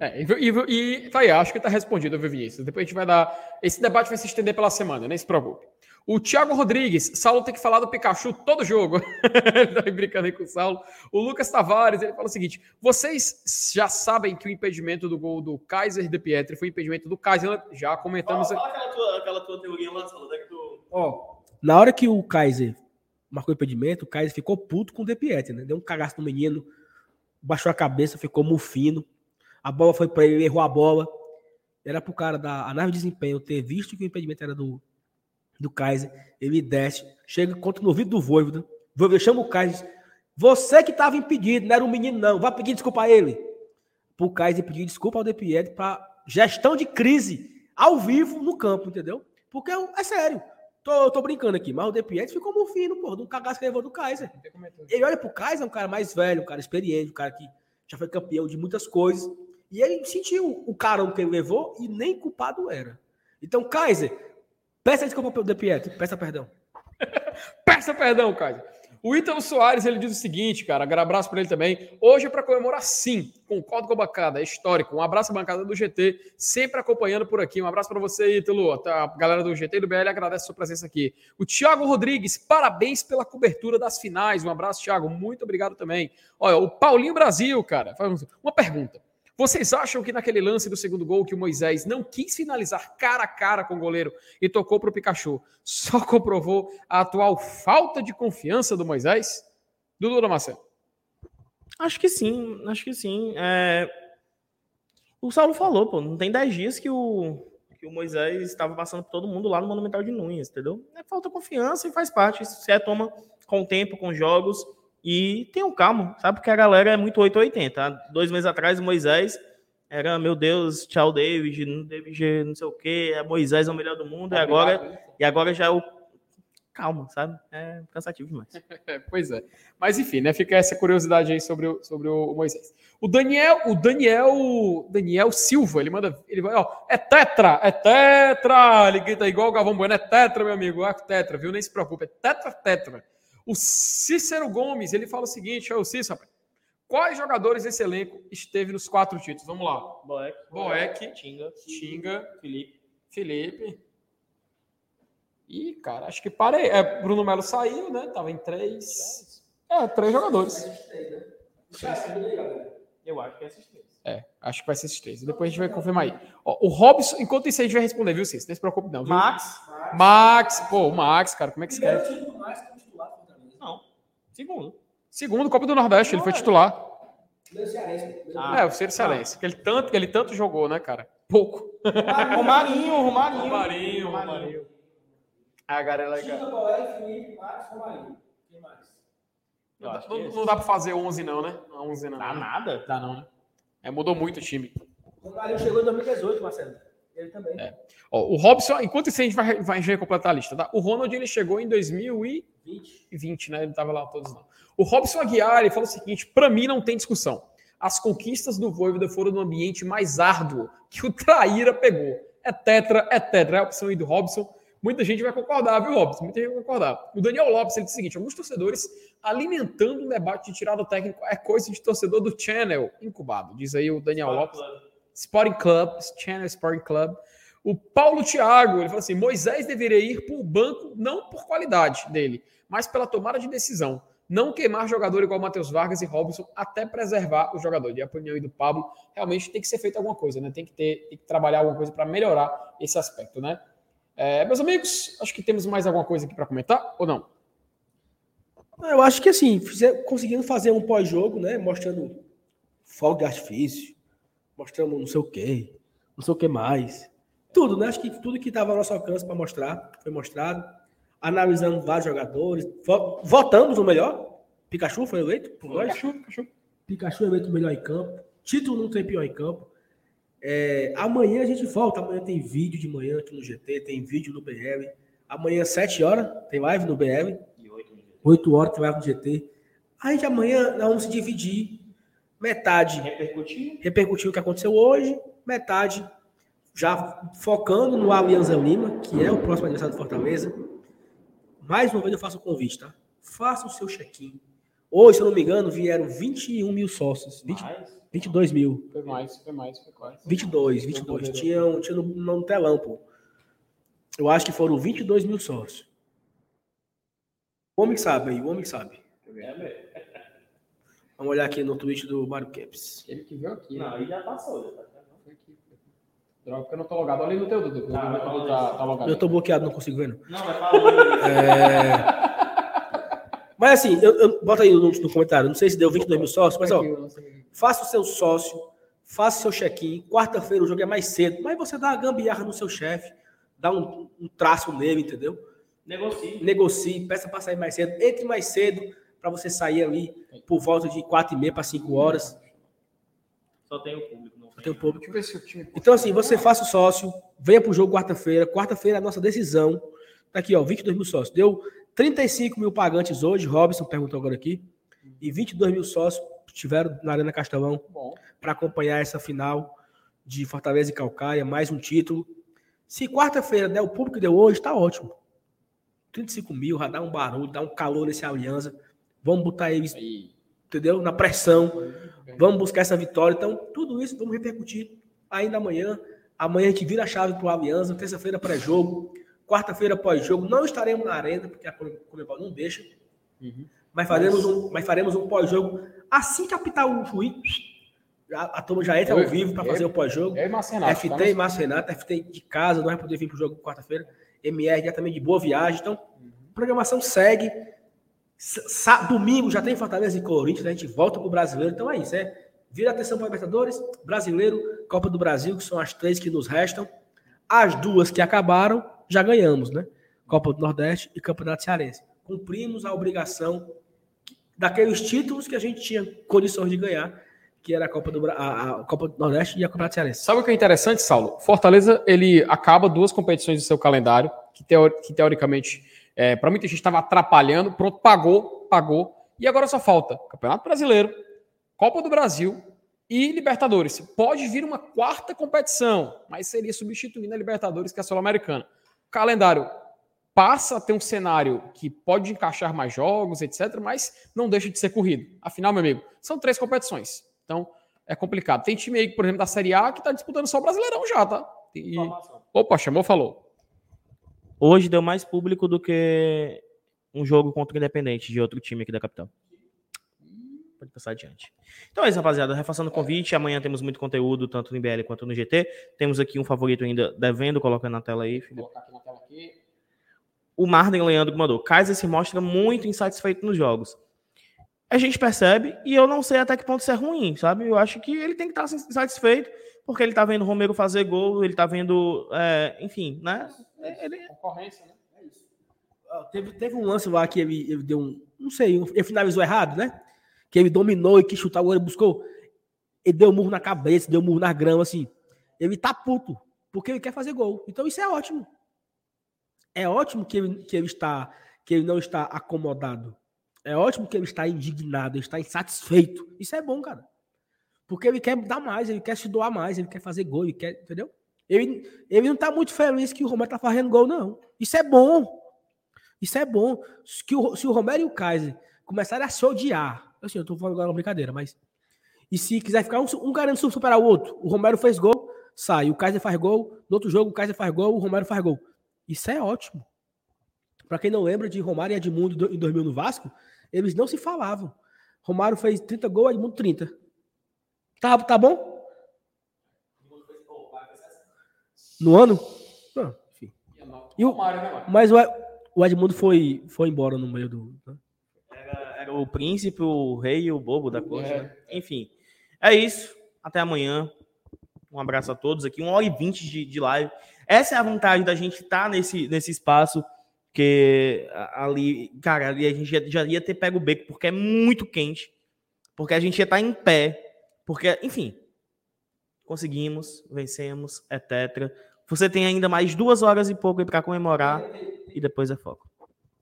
É, e, e, e tá aí, acho que tá respondido, viu, Vinícius? Depois a gente vai dar. Esse debate vai se estender pela semana, nem se preocupe. O Thiago Rodrigues, Saulo tem que falar do Pikachu todo jogo. <laughs> ele tá brincando aí com o Saulo. O Lucas Tavares, ele fala o seguinte: vocês já sabem que o impedimento do gol do Kaiser de Pietri foi impedimento do Kaiser. Já Fala, comentamos fala aquela, tua, aquela tua teoria lá, Saulo, que tu... Ó, na hora que o Kaiser marcou o impedimento, o Kaiser ficou puto com o De Pietri, né? Deu um cagaço no menino, baixou a cabeça, ficou mufino. A bola foi pra ele, ele errou a bola. Era pro cara da a nave de desempenho ter visto que o impedimento era do, do Kaiser. Ele desce, chega, conta no ouvido do Voivoda. Voivoda chama o Kaiser. Você que estava impedido, não era um menino, não. Vai pedir desculpa a ele. Pro Kaiser pedir desculpa ao Pietri pra gestão de crise ao vivo no campo, entendeu? Porque é sério. Tô, tô brincando aqui, mas o De ficou mufino, porra, de um cagaço que levou do Kaiser. Ele olha pro Kaiser, é um cara mais velho, um cara experiente, um cara que já foi campeão de muitas coisas. E ele sentiu o carão que ele levou e nem culpado era. Então, Kaiser, peça desculpa De Pietri, peça perdão. <laughs> Peça perdão, Kaiser. O Ítalo Soares, ele diz o seguinte, cara, abraço para ele também. Hoje é para comemorar sim, concordo com a bancada, é histórico. Um abraço à bancada do GT, sempre acompanhando por aqui. Um abraço para você, Ítalo. Tá, A galera do GT e do BL agradece a sua presença aqui. O Thiago Rodrigues, parabéns pela cobertura das finais. Um abraço, Thiago. Muito obrigado também. Olha, o Paulinho Brasil, cara, uma pergunta. Vocês acham que naquele lance do segundo gol que o Moisés não quis finalizar cara a cara com o goleiro e tocou para o Pikachu, só <laughs> comprovou a atual falta de confiança do Moisés? Dudu Damasceno. Acho que sim, acho que sim. É... O Saulo falou, pô, não tem 10 dias que o, que o Moisés estava passando por todo mundo lá no Monumental de Nunes, entendeu? É falta confiança e faz parte. Isso se retoma com o tempo, com jogos. E tenham calma, sabe? Porque a galera é muito 880. Há dois meses atrás, o Moisés era, meu Deus, tchau, David, David não sei o quê, é Moisés é o melhor do mundo, e agora, e agora já é o. Calma, sabe? É cansativo demais. <laughs> É, pois é. Mas enfim, né? Fica essa curiosidade aí sobre o, sobre o Moisés. O Daniel, o Daniel, Daniel Silva, ele manda, ele vai, ó, é tetra, é tetra, ele grita igual o Galvão Bueno, é tetra, meu amigo, é tetra, viu? Nem se preocupe, é tetra, tetra. O Cícero Gomes, ele fala o seguinte, ó, o Cícero, quais jogadores desse elenco esteve nos quatro títulos? Vamos lá. Boeck, Boeck, Tinga, Tinga, Felipe. Felipe. Ih, cara, acho que parei. É, Bruno Melo saiu, né? Tava em três. É, três jogadores. Eu acho que é esses três. É, acho que vai ser esses três. Depois a gente vai confirmar aí. Ó, o Robson, enquanto isso aí a gente vai responder, viu, Cícero? Não se preocupe, não. Viu? Max? Max, pô, o Max, cara, como é que se quer? Não. Segundo. Segundo, Copa do Nordeste, ele foi titular. Ah, É, o Ciro Celense. Que ele tanto, que ele tanto jogou, né, cara? Pouco. Romarinho, Romarinho. Romarinho, Romarinho. A galera é legal. Não, é esse. não dá pra fazer 11 não, né? Não, 11 não. Dá nada. Dá não, né? É, mudou muito o time. O Romarinho chegou em 2018, Marcelo. Ele também. É. Ó, o Robson, enquanto isso a gente vai, vai já completar a lista, tá? O Ronald ele chegou em 2020, 20. né? Ele não tava lá todos não. O Robson Aguiar ele falou o seguinte: para mim não tem discussão. As conquistas do Voivoda foram no ambiente mais árduo que o Traíra pegou. É tetra, é tetra. É a opção aí do Robson. Muita gente vai concordar, viu, Robson? Muita gente vai concordar. O Daniel Lopes ele diz o seguinte: alguns torcedores alimentando um debate de tirada técnico é coisa de torcedor do Channel incubado. Diz aí o Daniel Lopes. Sporting Club, Channel Sporting Club. O Paulo Thiago, ele fala assim: Moisés deveria ir para o banco, não por qualidade dele, mas pela tomada de decisão. Não queimar jogador igual Matheus Vargas e Robson, até preservar o jogador. De opinião aí do Pablo, realmente tem que ser feito alguma coisa, né? Tem que ter, tem que trabalhar alguma coisa para melhorar esse aspecto, né? É, meus amigos, acho que temos mais alguma coisa aqui para comentar ou não? Eu acho que assim, fizer, conseguindo fazer um pós-jogo, né? Mostrando fogo de artifício, mostrando não sei o quê, não sei o que mais. Tudo, né? Acho que tudo que estava ao nosso alcance para mostrar foi mostrado. Analisando vários jogadores. Vo- Votamos o melhor. Pikachu foi eleito por nós. Pikachu, Pikachu. Pikachu eleito o melhor em campo. Título não tem pior em campo. É, amanhã a gente volta. Amanhã tem vídeo de manhã aqui no GT, tem vídeo no BR. Amanhã, 7 horas, tem live no BR. 8 horas tem live no GT. Aí de amanhã nós vamos se dividir. Metade Repercutir. repercutir o que aconteceu hoje, metade já focando no Alianza Lima, que é o próximo adversário do Fortaleza. Mais uma vez eu faço o convite, tá? Faça o seu check-in. Hoje, se eu não me engano, vieram 21 mil sócios. 20, 22 mil. Foi mais, foi mais, foi quase. 22, 22. Tinha, um- tinha no, no telão, pô. Eu acho que foram 22 mil sócios. O homem sabe aí, o homem sabe. Vamos olhar aqui no tweet do Mário Caps. Ele que veio aqui. Não, né? aí já passou. Já tá. Droga, porque eu não tô logado. Olha aí no teu, Dudu. Tá, tá, falar tá logado. Eu tô bloqueado, não consigo ver, não. Não, vai falando. <laughs> É... Mas assim, eu, eu- bota aí no, no comentário. Não sei se deu 22 mil sócios, mas ó, faça o seu sócio, faça o seu check-in. Quarta-feira o jogo é mais cedo, mas você dá uma gambiarra no seu chefe, dá um, um traço nele, entendeu? Negocie. Negocie, peça para sair mais cedo, entre mais cedo para você sair ali por volta de 4 e meia para 5 horas. Só tem o público. Não Tem público. O time. Então, assim, você faça o sócio, venha pro jogo quarta-feira. Quarta-feira é a nossa decisão. Tá aqui, ó, 22 mil sócios. Deu 35 mil pagantes hoje, Robson perguntou agora aqui. E 22 mil sócios estiveram na Arena Castelão para acompanhar essa final de Fortaleza e Calcaia, mais um título. Se quarta-feira der o público que deu hoje, tá ótimo. 35 mil, já dá um barulho, dá um calor nesse aliança. Vamos botar eles, aí. entendeu? Na pressão. Vamos buscar essa vitória. Então, tudo isso vamos repercutir ainda amanhã. Amanhã a gente vira a chave para o Aliança. Terça-feira pré-jogo. Quarta-feira pós-jogo. Não estaremos na arena, porque a Comebol não deixa. Uhum. Mas faremos um, mas faremos um pós-jogo. Assim que apitar o juiz, a, a turma já entra Eu- ao vivo para eu- fazer o pós-jogo. É Márcio Renato. FT tá? e Márcio Renato, FT de casa, não vai poder vir para o jogo quarta-feira. MR diretamente de boa viagem. Então, a programação segue. Domingo já tem Fortaleza e Corinthians, a gente volta para o brasileiro. Então é isso, é. Vira atenção para Libertadores, Brasileiro, Copa do Brasil, que são as três que nos restam. As duas que acabaram, já ganhamos, né? Copa do Nordeste e Campeonato Cearense. Cumprimos a obrigação daqueles títulos que a gente tinha condições de ganhar, que era a Copa do, a, a Copa do Nordeste e a Campeonato Cearense. Sabe o que é interessante, Saulo? Fortaleza, ele acaba duas competições do seu calendário, que, teo- que teoricamente, para muita gente estava atrapalhando. Pronto, pagou, pagou. E agora só falta Campeonato Brasileiro, Copa do Brasil e Libertadores. Pode vir uma quarta competição, mas seria substituindo a Libertadores, que é a Sul-Americana. O calendário passa a ter um cenário que pode encaixar mais jogos, etc., mas não deixa de ser corrido. Afinal, meu amigo, são três competições. Então, é complicado. Tem time aí, por exemplo, da Série A que está disputando só o Brasileirão já, tá? E... Opa, chamou, falou. Hoje deu mais público do que um jogo contra o Independente de outro time aqui da capital. Pode passar adiante. Então é isso, rapaziada. Reforçando o convite. Amanhã temos muito conteúdo, tanto no IBL quanto no GT. Temos aqui um favorito ainda devendo, colocando na tela aí, Vou Felipe. colocar aqui na tela aqui. O Marden Leandro mandou. Kaiser se mostra muito insatisfeito nos jogos. A gente percebe, e eu não sei até que ponto isso é ruim, sabe? Eu acho que ele tem que estar insatisfeito, porque ele tá vendo o Romero fazer gol, ele tá vendo, é, enfim, né? Ele, Concorrência, né? Ó, Teve, teve um lance lá que ele, ele deu um. Não sei, ele finalizou errado, né? Que ele dominou e quis chutar, o goleiro buscou. ele deu murro na cabeça, deu murro na grama, assim. Ele tá puto, porque ele quer fazer gol. Então isso é ótimo. É ótimo que ele, que ele está, que ele não está acomodado. É ótimo que ele está indignado, ele está insatisfeito. Isso é bom, cara. Porque ele quer dar mais, ele quer se doar mais, ele quer fazer gol, ele quer, entendeu? Ele, ele não está muito feliz que o Romero está fazendo gol, não. Isso é bom. Isso é bom. Se o, se o Romero e o Kaiser começarem a se odiar, assim, eu estou falando agora uma brincadeira, mas. E se quiser ficar um, um querendo superar o outro, o Romero fez gol, sai. O Kaiser faz gol, no outro jogo o Kaiser faz gol, o Romero faz gol. Isso é ótimo. Para quem não lembra de Romário e Edmundo em 2000 no Vasco, eles não se falavam. Romário fez 30 gols, Edmundo 30. Tá, tá bom? No ano? Não, enfim. E o, né, mas o, o Edmundo foi, foi embora no meio do. né? Era, era o príncipe, o rei e o bobo da corte. né? Enfim, é isso. Até amanhã. Um abraço a todos aqui. Uma hora e vinte de, de live. Essa é a vantagem da gente estar nesse, nesse espaço. Que a- ali, cara, ali a gente já, já ia ter pego o beco, porque é muito quente. Porque a gente ia estar em pé. Porque, enfim, conseguimos, vencemos, é tetra. Você tem ainda mais duas horas e pouco para comemorar. E depois é foco.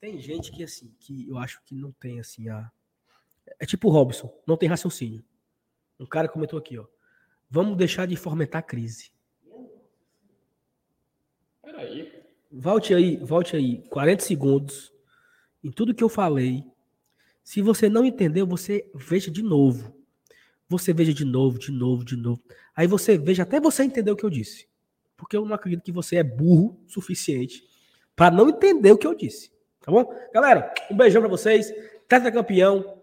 Tem gente que, assim, que eu acho que não tem, assim, a. É tipo o Robson, não tem raciocínio. Um cara comentou aqui, ó. Vamos deixar de fomentar a crise. Peraí. Volte aí, volte aí, 40 segundos em tudo que eu falei. Se você não entendeu, você veja de novo. Você veja de novo, de novo, de novo. Aí você veja até você entender o que eu disse. Porque eu não acredito que você é burro o suficiente para não entender o que eu disse. Tá bom? Galera, um beijão para vocês. Tetra campeão.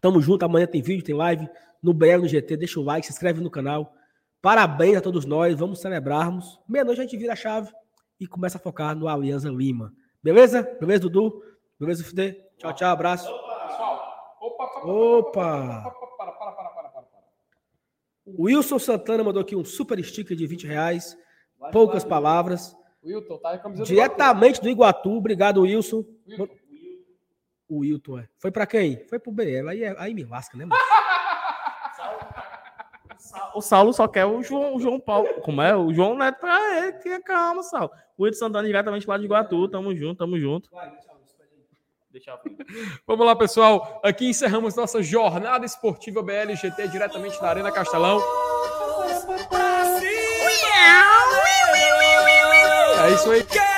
Tamo junto. Amanhã tem vídeo, tem live no BL no GT. Deixa o like, se inscreve no canal. Parabéns a todos nós. Vamos celebrarmos. Meia-noite a gente vira a chave e começa a focar no Alianza Lima. Beleza? Beleza, Dudu? Beleza, FD? Tchau, tchau, abraço. Pessoal, opa, opa, Opa! Para, para, para, para, para, para. O Wilson Santana mandou aqui um super sticker de 20 reais. Poucas palavras. Wilton, tá? A camisa do Diretamente do Iguatu. Obrigado, Wilson. Wilton. O Wilton, é. Foi pra quem? Foi pro BL. Aí, é- aí me lasca, né, mano? <laughs> O Saulo só quer o João, o João Paulo. Como é? O João Neto pra ele. Tenha calma, Saulo. O Wilton Santana diretamente lá de Iguatu. Tamo junto, tamo junto. Deixa eu... <laughs> Vamos lá, pessoal. Aqui encerramos nossa jornada esportiva BL GT diretamente da Arena Castelão. É isso aí.